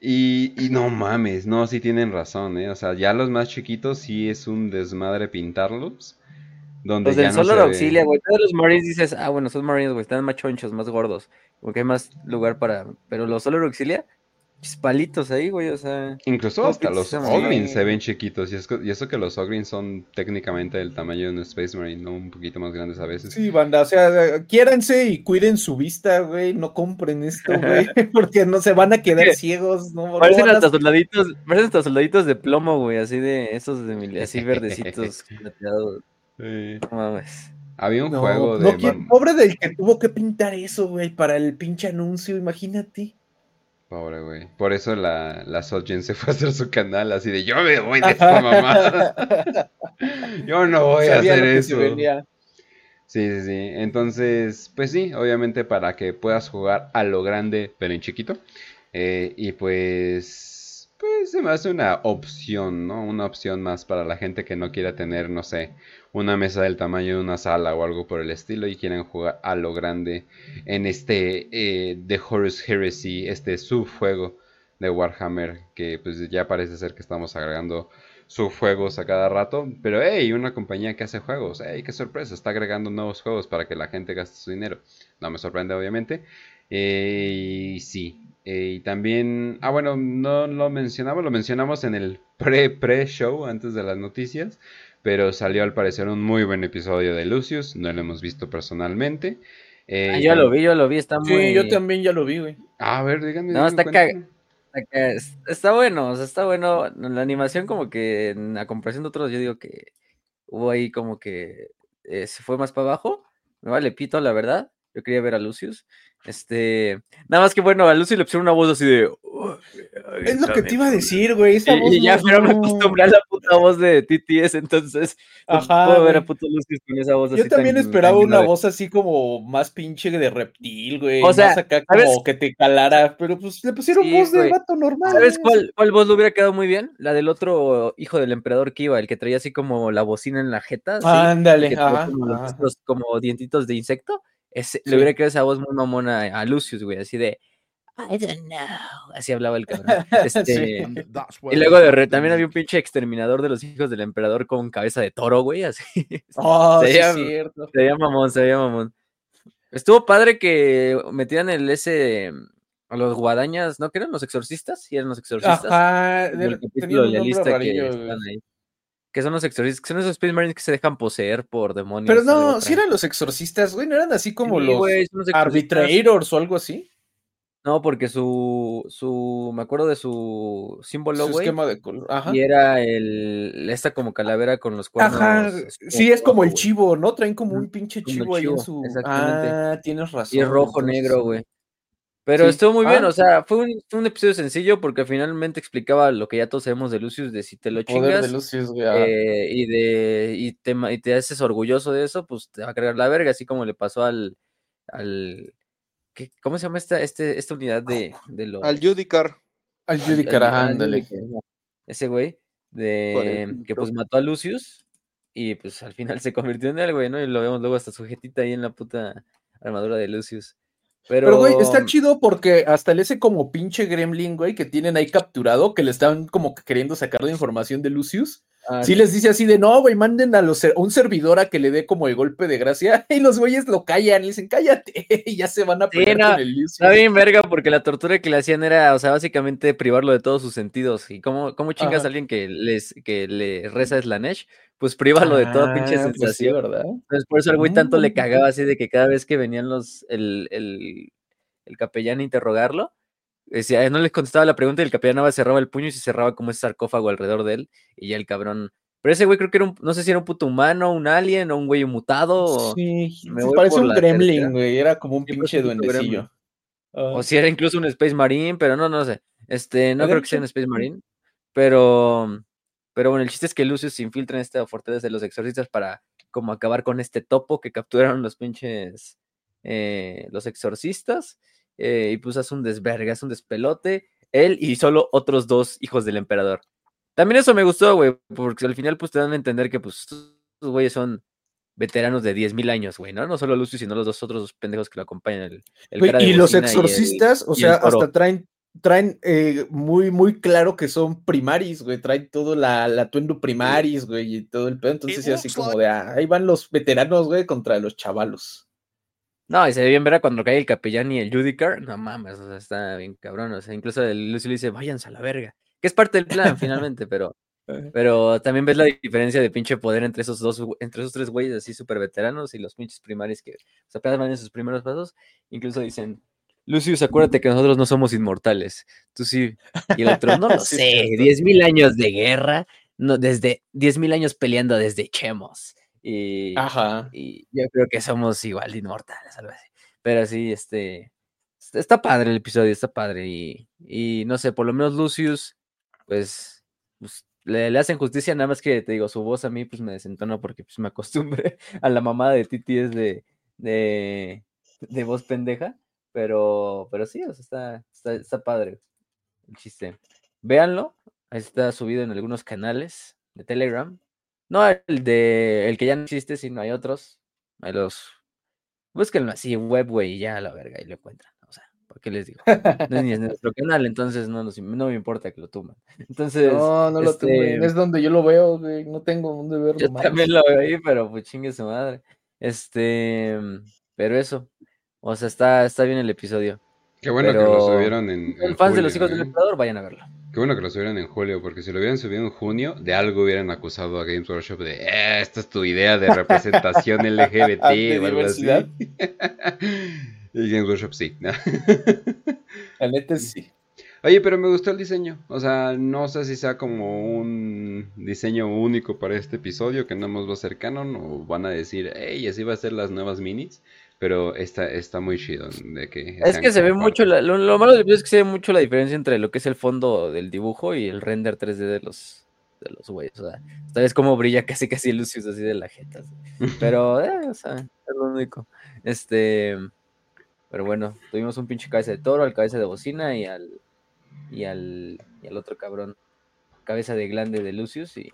y, y, no mames, no, sí tienen razón, ¿eh? O sea, ya los más chiquitos sí es un desmadre pintarlos. Donde los del solo auxilia, güey. Todos los Marines dices, ah, bueno, son Marines, güey, están más chonchos, más gordos. Porque hay más lugar para. Pero los solo auxilia palitos ahí, güey, o sea. Incluso hasta los Ogrins se ven chiquitos. Y, eso que los Ogrins son técnicamente del tamaño de un Space Marine, ¿no? Un poquito más grandes a veces. Sí, banda, o sea, quiéranse y cuiden su vista, güey. No compren esto, güey. [laughs] [laughs] porque no se van a quedar ciegos, ¿no? Parecen hasta soldaditos, parecen hasta soldaditos de plomo, güey, así de esos de así verdecitos. [laughs] sí. No mames. Había un juego de. No, pobre del que tuvo que pintar eso, güey, para el pinche anuncio, imagínate. Pobre güey. Por eso la, la Sojin se [laughs] fue a hacer su canal así de yo me voy de esta mamá. [laughs] yo no voy a hacer eso. Sí, sí, sí. Entonces, pues sí, obviamente para que puedas jugar a lo grande, pero en chiquito. Eh, y pues, pues se me hace una opción, ¿no? Una opción más para la gente que no quiera tener, no sé, una mesa del tamaño de una sala o algo por el estilo y quieren jugar a lo grande en este eh, The Horus Heresy, este subjuego de Warhammer, que pues ya parece ser que estamos agregando subjuegos a cada rato, pero hey, una compañía que hace juegos, hey, qué sorpresa, está agregando nuevos juegos para que la gente gaste su dinero. No me sorprende obviamente. Eh, sí, Eh, y también, ah bueno, no lo mencionamos, lo mencionamos en el pre-pre-show antes de las noticias, pero salió al parecer un muy buen episodio de Lucius, no lo hemos visto personalmente. Eh, ah, yo lo vi, yo lo vi, está muy... Sí, yo también ya lo vi, güey. A ver, díganme. No, está, está bueno, o sea, está bueno. La animación como que, la comparación de otros, yo digo que hubo ahí como que eh, se fue más para abajo. Me vale pito, la verdad. Yo quería ver a Lucius. Este, nada más que bueno, a Lucy le pusieron una voz así de. es lo que te iba a decir, güey. Y, ya, pero me acostumbré a la puta voz de TTS, entonces pues, Ajá, puedo ver a puto Lucy con esa voz Yo también esperaba una voz así como más pinche de reptil, güey. O sea, más acá como que te calara, pero pues le pusieron voz de vato normal. ¿Sabes cuál, cuál voz le hubiera quedado muy bien? La del otro hijo del emperador que iba, el que traía así como la bocina en la jeta. Ándale, ajá. como dientitos de insecto le hubiera quedado esa voz muy mamona a Lucius, güey, así de. I don't know. Así hablaba el cabrón. [laughs] Este, y luego de también había un pinche exterminador de los hijos del emperador con cabeza de toro, güey, así. [laughs] Oh, se, veía, cierto. se veía mamón, se veía mamón. Estuvo padre que metieran el ese a los guadañas, ¿no? ¿Que eran los exorcistas? Sí, eran los exorcistas. Ajá, del, capítulo de la lista que están ahí que son los exorcistas, que son esos Space Marines que se dejan poseer por demonios. Pero no, si eran los exorcistas, güey, no eran así como los, arbitrators o algo así. No, porque su, su, me acuerdo de su símbolo, su esquema de color, ajá. Y era el, esta como calavera con los cuernos. Ajá, sí, es como el chivo, ¿no? Traen como un pinche chivo, ahí en su... Exactamente. Ah, tienes razón. Y es rojo, negro, güey. Pero estuvo muy bien, ah. o sea, fue un, episodio sencillo porque finalmente explicaba lo que ya todos sabemos de Lucius, de si te lo chingas eh, y, de, y, te, y te haces orgulloso de eso, pues te va a cargar la verga, así como le pasó al, al ¿qué, ¿cómo se llama esta, este, esta unidad de, de los... Al Judicar. Al Judicar, ándale. Ese güey, de que pues mató a Lucius y pues al final se convirtió en él, güey, ¿no? Y lo vemos luego hasta sujetita ahí en la puta armadura de Lucius. Pero... güey, está chido porque hasta el ese como pinche gremlin, güey, que tienen ahí capturado, que le están como queriendo sacar la información de Lucius. Ah, sí, les dice así de, no, güey, manden a, los, un servidor a que le dé como el golpe de gracia. [laughs] Y los güeyes lo callan y dicen, cállate. [laughs] Y ya se van a pelear con el Lucius. Está bien verga porque la tortura que le hacían era, o sea, básicamente privarlo de todos sus sentidos. ¿Y cómo, cómo chingas a alguien que, les, que le reza Slanesh? Pues prívalo de toda pinche ah, pues sensación. ¿verdad? Entonces, por eso el güey tanto le cagaba así de que cada vez que venían los, el, el, el capellán a interrogarlo, decía, no les contestaba la pregunta y el capellán nada cerraba el puño y se cerraba como ese sarcófago alrededor de él y ya el cabrón. Pero ese güey creo que era un, no sé si era un puto humano, un alien o un güey mutado. Sí, me parece un gremlin, güey, era como un pinche duendecillo. O si era incluso un Space Marine, pero no, no sé. Este, no creo que sea un Space Marine, pero pero bueno, el chiste es que Lucius se infiltra en esta fortaleza de los exorcistas para como acabar con este topo que capturaron los pinches eh, los exorcistas. Eh, y pues hace un desverga, hace un despelote. Él y solo otros dos hijos del emperador. También eso me gustó, güey, porque al final pues te dan a entender que pues estos güeyes son veteranos de 10.000 años, güey, ¿no? No solo Lucius, sino los dos otros pendejos que lo acompañan. El, y los exorcistas, o sea, hasta traen traen eh, muy, muy claro que son primaris, güey. Traen todo la, la tuendo primaris, güey, y todo el pedo. Entonces, sí, así como de ah, ahí van los veteranos, güey, contra los chavalos. No, y se ve bien ver cuando cae el capellán y el Judicar. No mames, o sea, está bien cabrón. O sea, incluso el Lucio le dice, váyanse a la verga. Que es parte del plan, finalmente, pero. [laughs] Pero también ves la diferencia de pinche poder entre esos dos, entre esos tres güeyes así súper veteranos y los pinches primaris que o sea, apenas van en sus primeros pasos. Incluso dicen, Lucius, acuérdate que nosotros no somos inmortales. Tú sí. Y el otro, no [laughs] lo sé. Diez mil años de guerra, no, desde diez mil años peleando desde Chemos. Y, Ajá. y yo creo que somos igual de inmortales, algo así. Pero sí, este. Está padre el episodio, está padre. Y, y no sé, por lo menos Lucius, pues, pues le, hacen justicia, nada más que te digo, su voz a mí pues me desentona porque pues me acostumbré [laughs] a la mamada de Titi es de, de, de voz pendeja. Pero, pero sí, o sea, está, está, padre el chiste. Véanlo, está subido en algunos canales de Telegram. No el de el que ya no existe, sino hay otros. Hay los. Búsquenlo así en web, güey, y ya a la verga, y lo encuentran. O sea, ¿por qué les digo? No es ni en nuestro canal, entonces no, no, me importa que lo tuman. [laughs] Entonces. No, no lo este Es donde yo lo veo, güey. No tengo dónde verlo. Yo también lo veo ahí, pero pues chingue su madre. Este. Pero eso. O sea, está, está bien el episodio. Qué bueno que lo subieron en. en fans de los hijos del ¿eh? emperador, vayan a verlo. Qué bueno que lo subieron en julio, porque si lo hubieran subido en junio, de algo hubieran acusado a Games Workshop de, eh, esta es tu idea de representación [laughs] LGBT o algo así. [laughs] y Games Workshop sí. [laughs] La neta sí. Oye, pero me gustó el diseño. O sea, no sé si sea como un diseño único para este episodio, que no nos va a ser canon, o van a decir, hey, así va a ser las nuevas minis. Pero está, está muy chido. De que es que se ve mucho, lo, malo del video es que se ve mucho la diferencia entre lo que es el fondo del dibujo y el render 3D de los de los güeyes. O sea, esta vez como brilla [laughs] casi casi Lucius así de la jeta. [laughs] Pero, eh, o sea, es lo único. Este, pero bueno, tuvimos un pinche cabeza de toro, al cabeza de bocina y al y al, y al otro cabrón, cabeza de glande de Lucius y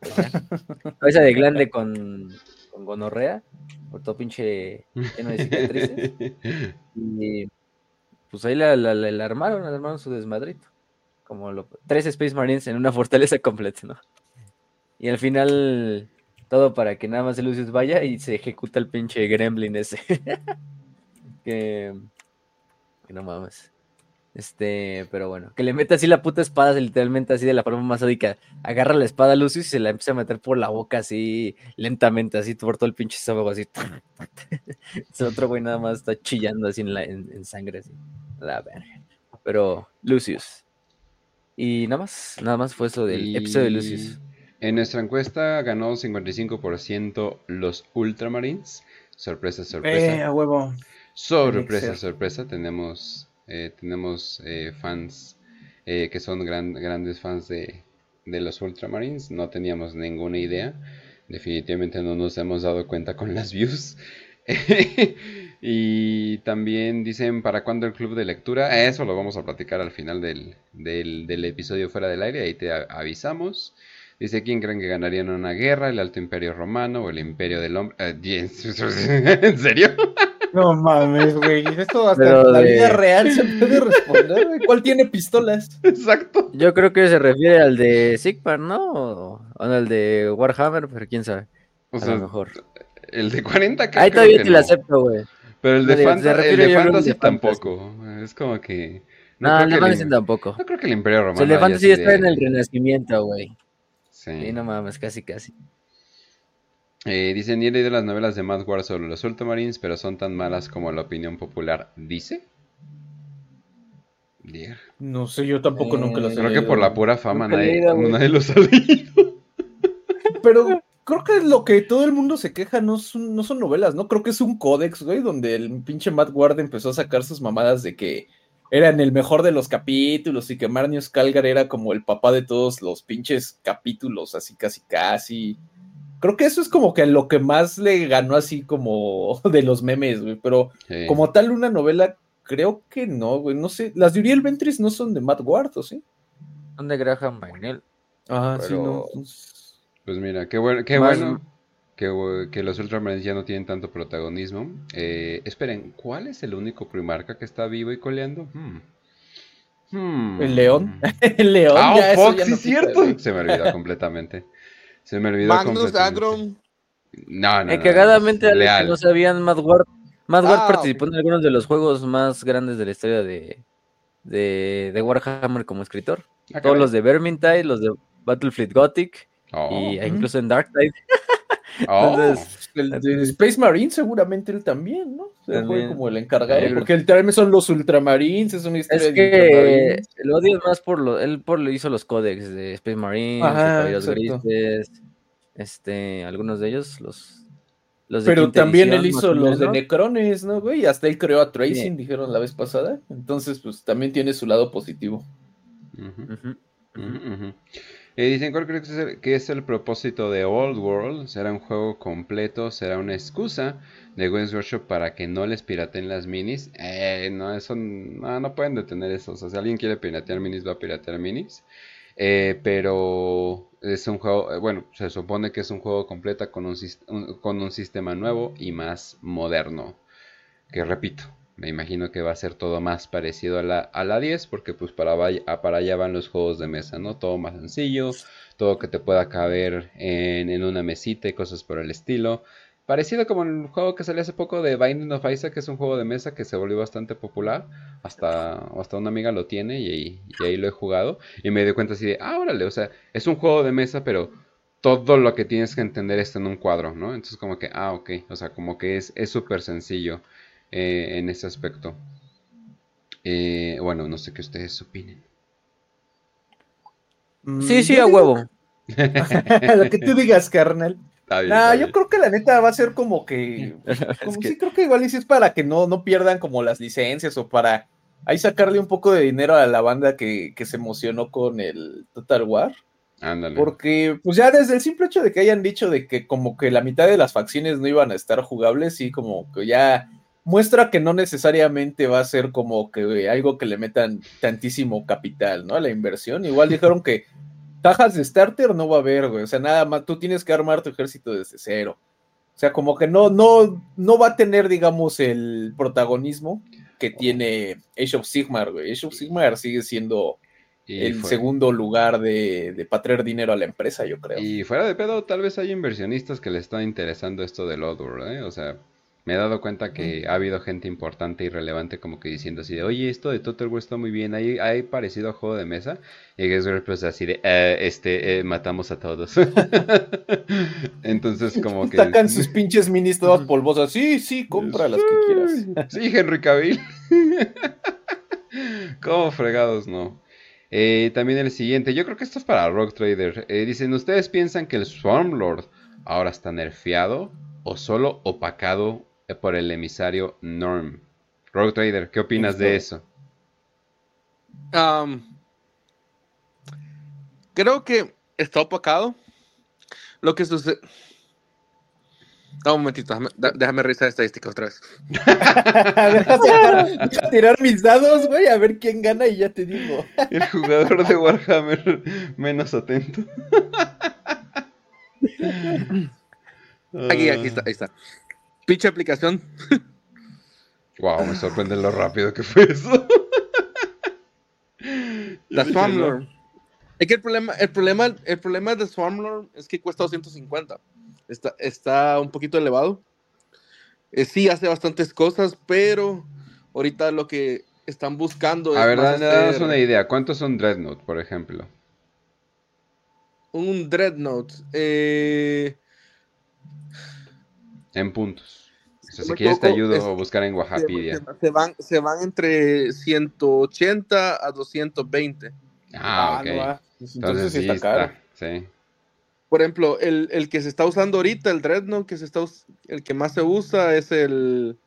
pues [laughs] cabeza de glande con, con gonorrea, por todo pinche lleno de cicatrices. [laughs] Y pues ahí la, la, armaron, la armaron su desmadrito. Como lo, tres Space Marines en una fortaleza [laughs] completa, ¿no? Y al final, todo para que nada más el Lucius vaya y se ejecuta el pinche gremlin ese. [laughs] que, que no mames. Este, pero bueno, que le mete así la puta espada, literalmente así de la forma más sádica. Agarra la espada a Lucius y se la empieza a meter por la boca así lentamente, así por todo el pinche estómago, así. [laughs] Ese otro güey nada más está chillando así en, la, en, sangre, así. La verga. Pero, Lucius. Y nada más, nada más fue eso del episodio de Lucius. En nuestra encuesta ganó 55% los Ultramarines. Sorpresa, sorpresa. Eh, a huevo. Sorpresa, sorpresa. Tenemos eh, tenemos eh, fans eh, que son grandes fans de, de, los Ultramarines. No teníamos ninguna idea. Definitivamente no nos hemos dado cuenta con las views. [laughs] y también dicen para cuándo el club de lectura. Eso lo vamos a platicar al final del, del, episodio fuera del aire. Ahí te avisamos. Dice, ¿quién creen que ganaría en una guerra? ¿El Alto Imperio Romano o el Imperio del Hombre? [laughs] ¿En serio? No mames, güey. Esto hasta en la vida real se puede responder, güey. ¿Cuál tiene pistolas? Exacto. Yo creo que se refiere al de Sigmar, ¿no? O al de Warhammer, pero quién sabe. O sea, a lo mejor. El de 40 Ahí todavía te lo acepto, güey. Pero el de, Fantasy tampoco. Es como que. No, el de Fantasy tampoco. No creo que el Imperio Romano. el de Fantasy está en el Renacimiento, güey. Sí. Y no mames, casi, casi. Eh, dicen, ni he leído las novelas de Matt Ward sobre los Ultramarines, pero son tan malas como la opinión popular dice. No sé, yo tampoco nunca las he Creo que por la pura fama nadie, los ha leído. [laughs] Pero creo que lo que todo el mundo se queja no son, no son novelas, ¿no? Creo que es un códex, güey, donde el pinche Matt Ward empezó a sacar sus mamadas de que eran el mejor de los capítulos y que Marnius Calgar era como el papá de todos los pinches capítulos, así casi casi. Creo que eso es como que lo que más le ganó así como [laughs] de los memes, güey. Pero como tal una novela, creo que no, güey. No sé. Las de Uriel Ventris no son de Matt Ward, ¿o sí? Son de Graham Magnell. Ah, sí, no. Pues, pues mira, qué bueno, qué bueno que, que, los Ultramarines ya no tienen tanto protagonismo. Eh, esperen, ¿cuál es el único primarca que está vivo y coleando? Hmm. Hmm. El león. [laughs] el león. Ah, ya, Fox, sí, cierto. Se me olvidó completamente. Se me olvidó. Magnus Agron. No, no. Eh, cagadamente, no sabían, Matt Ward. Matt Ward ah, participó en algunos de los juegos más grandes de la historia de, de, de Warhammer como escritor. Ah, Todos los de Vermintide, los de Battlefleet Gothic oh. y incluso en Darktide. [laughs] Oh. Entonces, el de Space Marine seguramente él también, ¿no? Se fue como el encargado, porque el literalmente son los Ultramarines, es una historia es que el odio es más por lo, él por lo hizo los códex de Space Marines, los grises, este, algunos de ellos, los, los de Pero también él hizo los de Necrones, ¿no, güey? Y hasta él creó a Tracing, dijeron la vez pasada. Entonces, pues también tiene su lado positivo. Eh, dicen, ¿cuál que es, el, propósito de Old World? ¿Será un juego completo? ¿Será una excusa de Games Workshop para que no les piraten las minis? Eh, no, eso no, no, pueden detener eso. O sea, si alguien quiere piratear minis, va a piratear minis. Eh, pero es un juego, eh, bueno, se supone que es un juego completo con un, con un sistema nuevo y más moderno. Que repito, me imagino que va a ser todo más parecido a la, a la 10, porque pues para, para allá van los juegos de mesa, ¿no? Todo más sencillo, todo que te pueda caber en, una mesita y cosas por el estilo. Parecido como el juego que salió hace poco de Binding of Isaac, que es un juego de mesa que se volvió bastante popular. Hasta, hasta una amiga lo tiene y, ahí lo he jugado. Y me di cuenta así de, ah, órale, o sea, es un juego de mesa, pero todo lo que tienes que entender está en un cuadro, ¿no? Entonces como que, ah, ok, o sea, como que es súper sencillo eh, en ese aspecto. Eh, bueno, no sé qué ustedes opinen. Sí, sí, a huevo. [laughs] lo que tú digas, carnal no, yo creo que la neta va a ser como que. [laughs] Como sí, creo que igual y si es para que no, no pierdan como las licencias o para ahí sacarle un poco de dinero a la banda que, que se emocionó con el Total War. Ándale. Porque, pues ya desde el simple hecho de que hayan dicho de que como que la mitad de las facciones no iban a estar jugables, sí, como que ya muestra que no necesariamente va a ser como que algo que le metan tantísimo capital, ¿no? A la inversión. Igual dijeron que cajas de starter no va a haber, güey. O sea, nada más, tú tienes que armar tu ejército desde cero. O sea, como que no, no, no va a tener, digamos, el protagonismo que tiene Age of Sigmar, güey. Age of Sigmar sigue siendo el segundo lugar de, de para traer dinero a la empresa, yo creo. Y fuera de pedo, tal vez hay inversionistas que le están interesando esto del Oddworld, ¿eh? O sea, me he dado cuenta que ha habido gente importante y relevante como que diciendo así de, oye, esto de Total War está muy bien, hay, hay parecido a juego de mesa. Y es pues así de, eh, este, eh, matamos a todos. [laughs] Entonces como que... Sacan sus pinches minis todas polvosas, sí, sí, compra las que quieras. Sí, Henry Cavill. [laughs] como fregados, no. Eh, también el siguiente, yo creo que esto es para Rock Trader. dicen, ¿ustedes piensan que el Swarmlord ahora está nerfeado o solo opacado por el emisario Norm. Rogue Trader, ¿qué opinas de eso? creo que está opacado. Lo que sucede. un momentito, déjame, déjame revisar estadísticas otra vez. [laughs] a tirar mis dados, güey, a ver quién gana y ya te digo. [laughs] El jugador de Warhammer menos atento. Aquí, aquí está, ahí está. Pinche aplicación. [laughs] wow, me sorprende lo rápido que fue eso. [laughs] La Swarmlord. Es que el problema, el problema, el problema de Swarmlord es que cuesta 250. Está, está un poquito elevado. Eh, sí, hace bastantes cosas, pero ahorita lo que están buscando es. A ver, danos una idea. ¿Cuántos son Dreadnought, por ejemplo? Un Dreadnought. Eh, en puntos. si quieres te ayudo a buscar en Wahapidia. Se, van, se van entre 180 a 220. Ah, ah ok. Pues entonces, sí está, caro. Sí. Por ejemplo, el, el, que se está usando ahorita, el Dreadnought, que se está el que más se usa es el,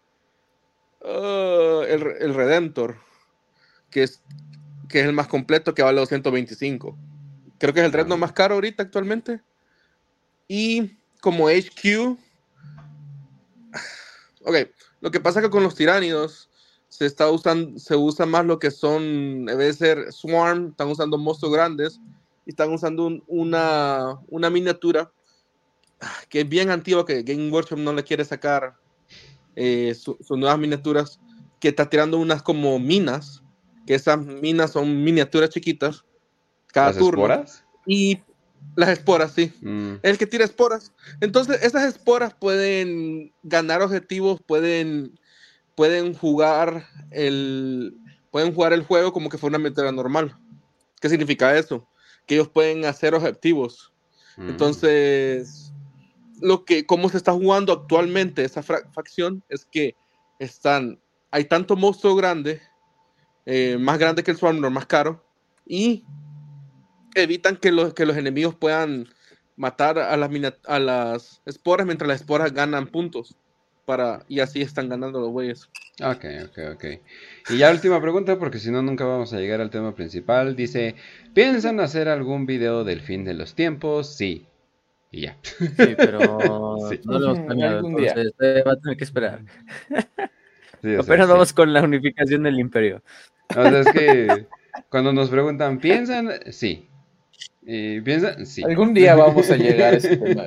uh, el, el, Redemptor, que es, que es el más completo, que vale 225. Creo que es el Dreadnought más caro ahorita actualmente. Y como HQ, Ok, lo que pasa es que con los tiránidos se está usando, se usa más lo que son, debe ser Swarm, están usando monstruos grandes y están usando una, una miniatura que es bien antigua, que Game Workshop no le quiere sacar eh, sus nuevas miniaturas, que está tirando unas como minas, que esas minas son miniaturas chiquitas, cada turno. Y las esporas, sí. Mm. El que tira esporas. Entonces, esas esporas pueden ganar objetivos, pueden, pueden jugar el pueden jugar el juego como que fuera una meta normal. ¿Qué significa eso? Que ellos pueden hacer objetivos. Mm. Entonces, lo que, cómo se está jugando actualmente esa facción es que están, hay tanto monstruo grande, eh, más grande que el Swarmlord, más caro, y evitan que los, que los enemigos puedan matar a las, a las esporas mientras las esporas ganan puntos. Para, y así están ganando los güeyes. Ok, ok, ok. Y ya última pregunta, porque si no, nunca vamos a llegar al tema principal. Dice: ¿Piensan hacer algún video del fin de los tiempos? Sí. Y ya. Sí, pero [laughs] no lo hemos planeado. Entonces, eh, va a tener que esperar. Sí, Apenas vamos con la unificación del imperio. O sea, es que cuando nos preguntan, ¿piensan? Sí. Y piensa, sí. Algún día vamos a llegar a ese tema.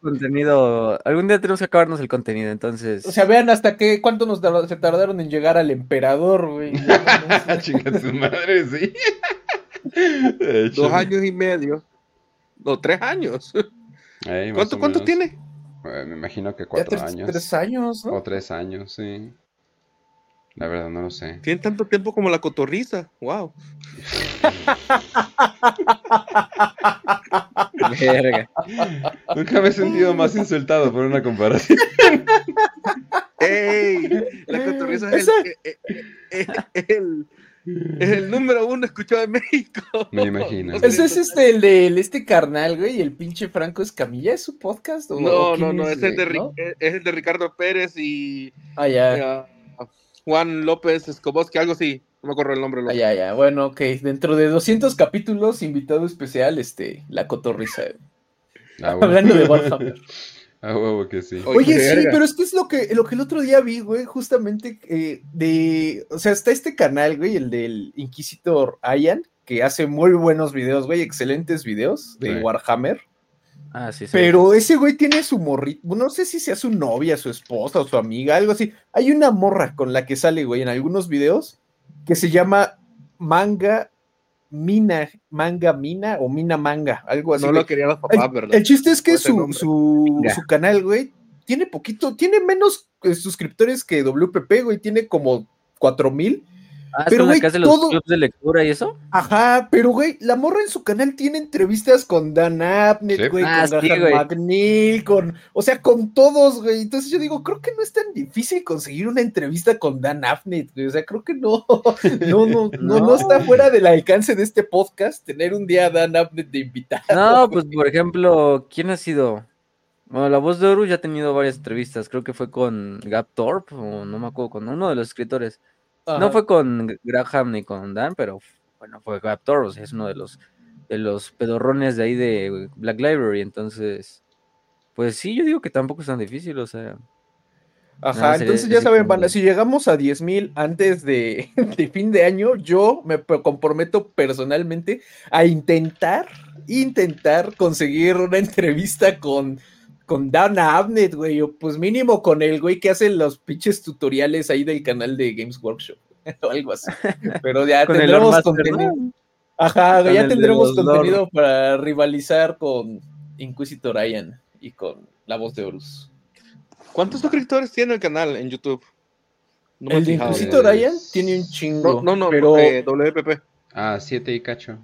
contenido. Algún día tenemos que acabarnos el contenido, entonces. O sea, vean hasta qué, cuánto nos se tardaron en llegar al emperador, güey. [laughs] Chinga su madre, sí. [laughs] Dos años y medio. No, tres años. ¿Cuánto, ¿Cuánto tiene? Eh, me imagino que cuatro tres, años. Tres años, ¿no? O tres años, sí. La verdad, no lo sé. Tiene tanto tiempo como la cotorriza. Wow. Verga. Nunca me he sentido más insultado por una comparación. ¡Ey! La cotorriza es el, eh, eh, eh, el, es el número uno escuchado en México. Me imagino. Ese es este, el de este carnal, güey, y el pinche Franco Escamilla, ¿es su podcast? O, No, o no, no, es el, de, es- es el de Ricardo Pérez y Ah, ya. Juan López Escoboski, algo así. No me acuerdo el nombre. Ah, ya, ya. Bueno, ok. Dentro de 200 capítulos, invitado especial, este, la cotorriza. [laughs] Ah. Hablando de Warhammer. [laughs] Ah, huevo que sí. Oye, Oye, sí, verga. pero es que es lo que, lo que el otro día vi, güey, justamente eh, de, o sea, está este canal, güey, el del Inquisitor Ayan, que hace muy buenos videos, güey, excelentes videos de Sí. Warhammer, Ah, sí, sí. pero ese güey tiene su morrito, no sé si sea su novia, su esposa o su amiga, algo así. Hay una morra con la que sale, güey, en algunos videos, que se llama Manga Mina, Manga Mina o Mina Manga, algo así. no güey. lo querían los papás, ¿verdad? El chiste es que su, su, su canal, güey, tiene poquito, tiene menos eh, suscriptores que WPP, güey, tiene como 4000. Ah, pero, güey, que hace los todo- clubs de lectura y eso. Ajá, pero, güey, la morra en su canal tiene entrevistas con Dan Abnett, Sí. güey, Ah, con sí, güey. McNeil, con, o sea, con todos, güey. Entonces yo digo, creo que no es tan difícil conseguir una entrevista con Dan Abnett, güey. O sea, creo que [laughs] no, no, no, no, no está fuera del alcance de este podcast tener un día a Dan Abnett de invitado. No, pues por ejemplo, ¿quién ha sido? Bueno, la voz de Horus ya ha tenido varias entrevistas. Creo que fue con Gap Thorpe, o no me acuerdo, con uno de los escritores. Ajá. No fue con Graham ni con Dan, pero bueno, fue o sea, es uno de los de los pedorrones de ahí de Black Library. Entonces, pues sí, yo digo que tampoco es tan difícil, o sea. Ajá, entonces ya saben, banda, si llegamos a 10 mil antes de, [laughs] de fin de año, yo me comprometo personalmente a intentar, intentar conseguir una entrevista con, con Dana Abnett, güey, o pues mínimo con el güey que hace los pinches tutoriales ahí del canal de Games Workshop, [laughs] o algo así. Pero ya Con tendremos Master, contenido. ¿no? Ajá, Con ya tendremos contenido para rivalizar con Inquisitor Ryan y con la voz de Horus. ¿Cuántos suscriptores tiene el canal en YouTube? No me he el de. Inquisitor Ryan tiene un chingo. No, no, no, pero eh, WPP. Ah, siete y cacho.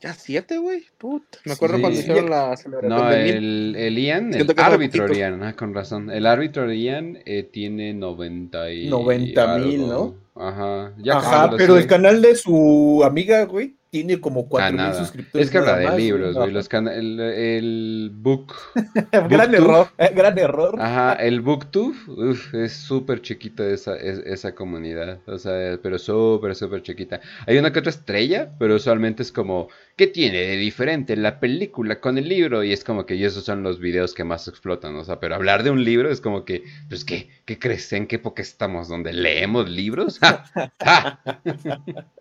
Ya siete, güey. Puta. Me acuerdo Sí. cuando hicieron la celebración No, del mil. el, el Ian, el árbitro poquitos. Ian, ah, con razón. El árbitro Ian eh, tiene 90 y 90,000, algo. Ajá, ya Ajá, pero el canal de su amiga, güey, tiene como Ah, 4000 nada. suscriptores. Es que habla de más, libros, güey. Los el, el book. [laughs] gran error, eh, gran error. Ajá, el booktube. Uf, es súper chiquita esa, es- esa comunidad. O sea, pero súper, súper chiquita. Hay una que otra estrella, pero usualmente es como, ¿qué tiene de diferente la película con el libro? Y es como que y esos son los videos que más explotan. O sea, pero hablar de un libro es como que, pues, ¿qué, qué crees? ¿En qué época estamos? ¿Donde leemos libros? [laughs] ¡Ja! ¡Ja!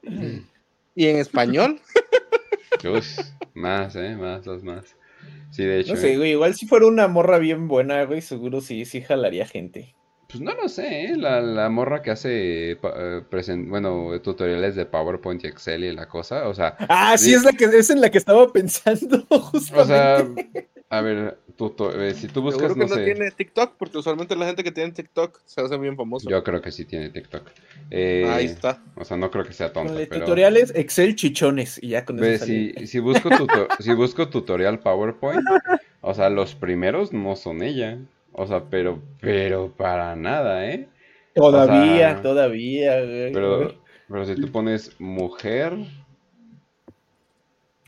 [laughs] ¿Y en español? [laughs] Más, ¿eh? Más, más, más. Sí, de hecho. No sé, eh. güey, igual si fuera una morra bien buena, güey, seguro sí, sí jalaría gente. Pues no lo sé, ¿eh? La, la morra que hace, eh, presen- bueno, tutoriales de PowerPoint y Excel y la cosa, o sea, Ah, sí, es la que es en la que estaba pensando, justamente. [laughs] o sea, a ver, tuto- eh, si tú buscas, Seguro que no no sé, tiene TikTok, porque usualmente la gente que tiene TikTok se hace bien famoso. yo creo que sí tiene TikTok. Eh, Ahí está. O sea, no creo que sea tonta, pero... tutoriales Excel chichones y ya con Ve, eso si, si busco tuto- si busco tutorial PowerPoint, o sea, los primeros no son ella. O sea, pero, pero para nada, ¿eh? Todavía, o sea, todavía, güey. Pero, pero si tú pones mujer,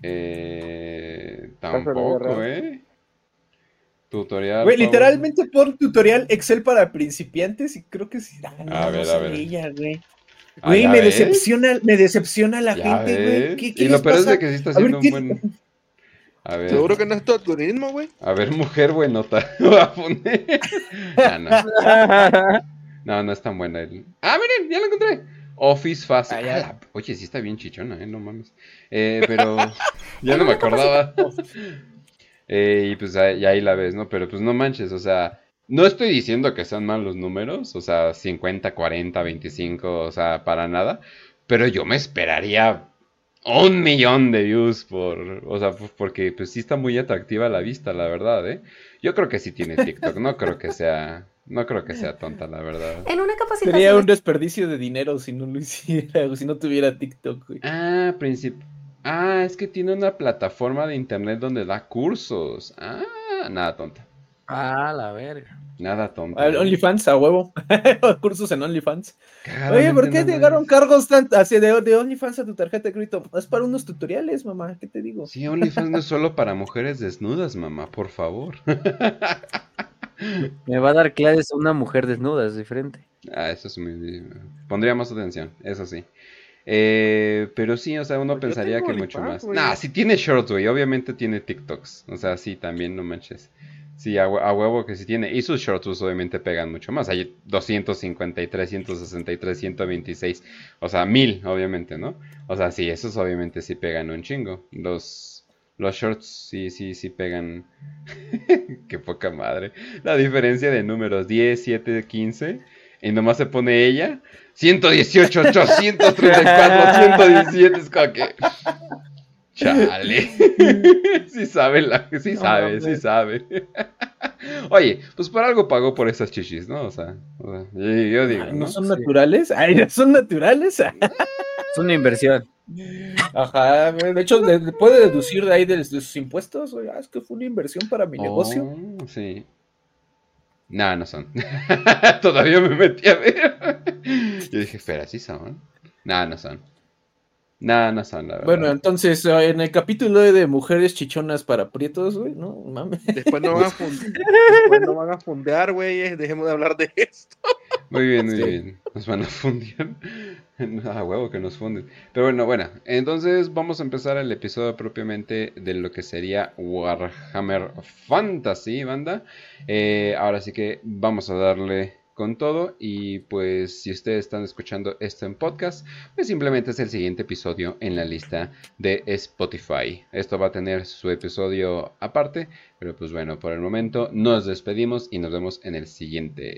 eh, tampoco. ¿eh? Tutorial. Güey, literalmente pon tutorial Excel para principiantes y creo que sí. Ah, no, A no ver, a ver. ella, güey. Ah, Güey, ¿ya me ves? decepciona, me decepciona la Ya gente, güey. ¿Qué, qué Y lo peor es de que sí está A ver, haciendo un ¿qué- buen. A ver, Seguro que no es todo turismo, güey. a ver, mujer buenota. [laughs] Voy a poner. [laughs] Ah, no. No, no es tan buena. el- Ah, miren, ya lo encontré. Office Fácil. Ah. Ah, la- Oye, sí está bien chichona, ¿eh? No mames. Eh, pero [laughs] ya no me acordaba. Eh, y pues ahí, y ahí la ves, ¿no? Pero pues no manches, o sea, no estoy diciendo que sean malos números, o sea, 50, 40, 25, o sea, para nada. Pero yo me esperaría un millón de views por, o sea, porque pues sí está muy atractiva la vista, la verdad, ¿eh? Yo creo que sí tiene TikTok, no creo que sea, no creo que sea tonta, la verdad. En una capacitación. Sería un desperdicio de dinero si no lo hiciera, o [laughs] si no tuviera TikTok, güey. Ah, principio. Ah, es que tiene una plataforma de internet donde da cursos. Ah, nada tonta. Ah, la verga. Nada tonta. OnlyFans, a huevo. [laughs] Cursos en OnlyFans. Oye, ¿por qué llegaron cargos hacia de, de, OnlyFans a tu tarjeta de crédito? Es para unos tutoriales, mamá. ¿Qué te digo? Sí, OnlyFans no es solo para mujeres desnudas, mamá, por favor. Me va a dar clases una mujer desnuda, es diferente. Ah, eso es muy. Pondría más atención, eso sí. Eh, pero sí, o sea, uno pues pensaría que mucho más. Nah, si tiene shorts, güey. Obviamente tiene TikToks. O sea, sí, también, no manches. Sí, a, huevo que sí tiene. Y sus shorts pues, obviamente pegan mucho más. Hay 253, 163, 126. O sea, mil, obviamente, ¿no? O sea, sí, esos obviamente sí pegan un chingo. Los, los shorts sí, sí, sí pegan. [laughs] Qué poca madre. La diferencia de números 10, 7, 15. Y nomás se pone ella. 118, 834, 117. Es como que. Chale. [laughs] sí sabe, la, sí sabe, sí sabe. [laughs] Oye, pues por algo pagó por esas chichis, ¿no? O sea, yo digo. ¿No, son naturales? Ay, ¿no son naturales? es una inversión. Ajá, de hecho, puede deducir de ahí de, sus impuestos. Oye, ah, es que fue una inversión para mi negocio. Oh, sí. No, no son. [laughs] Todavía me metí a ver. Yo dije, espera, ¿sí son? No, no son. No, no son, la verdad. Bueno, entonces, eh, en el capítulo de mujeres chichonas para prietos, güey, no mames. Después no van a, [laughs] fundear, después no van a fundear, güey. Dejemos de hablar de esto. Muy bien, muy bien. Nos van a fundir. Ah, [laughs] huevo que nos funden. Pero bueno, bueno. Entonces vamos a empezar el episodio propiamente de lo que sería Warhammer Fantasy, banda. Eh, ahora sí que vamos a darle con todo y pues si ustedes están escuchando esto en podcast, pues simplemente es el siguiente episodio en la lista de Spotify. Esto va a tener su episodio aparte, pero pues bueno, por el momento nos despedimos y nos vemos en el siguiente.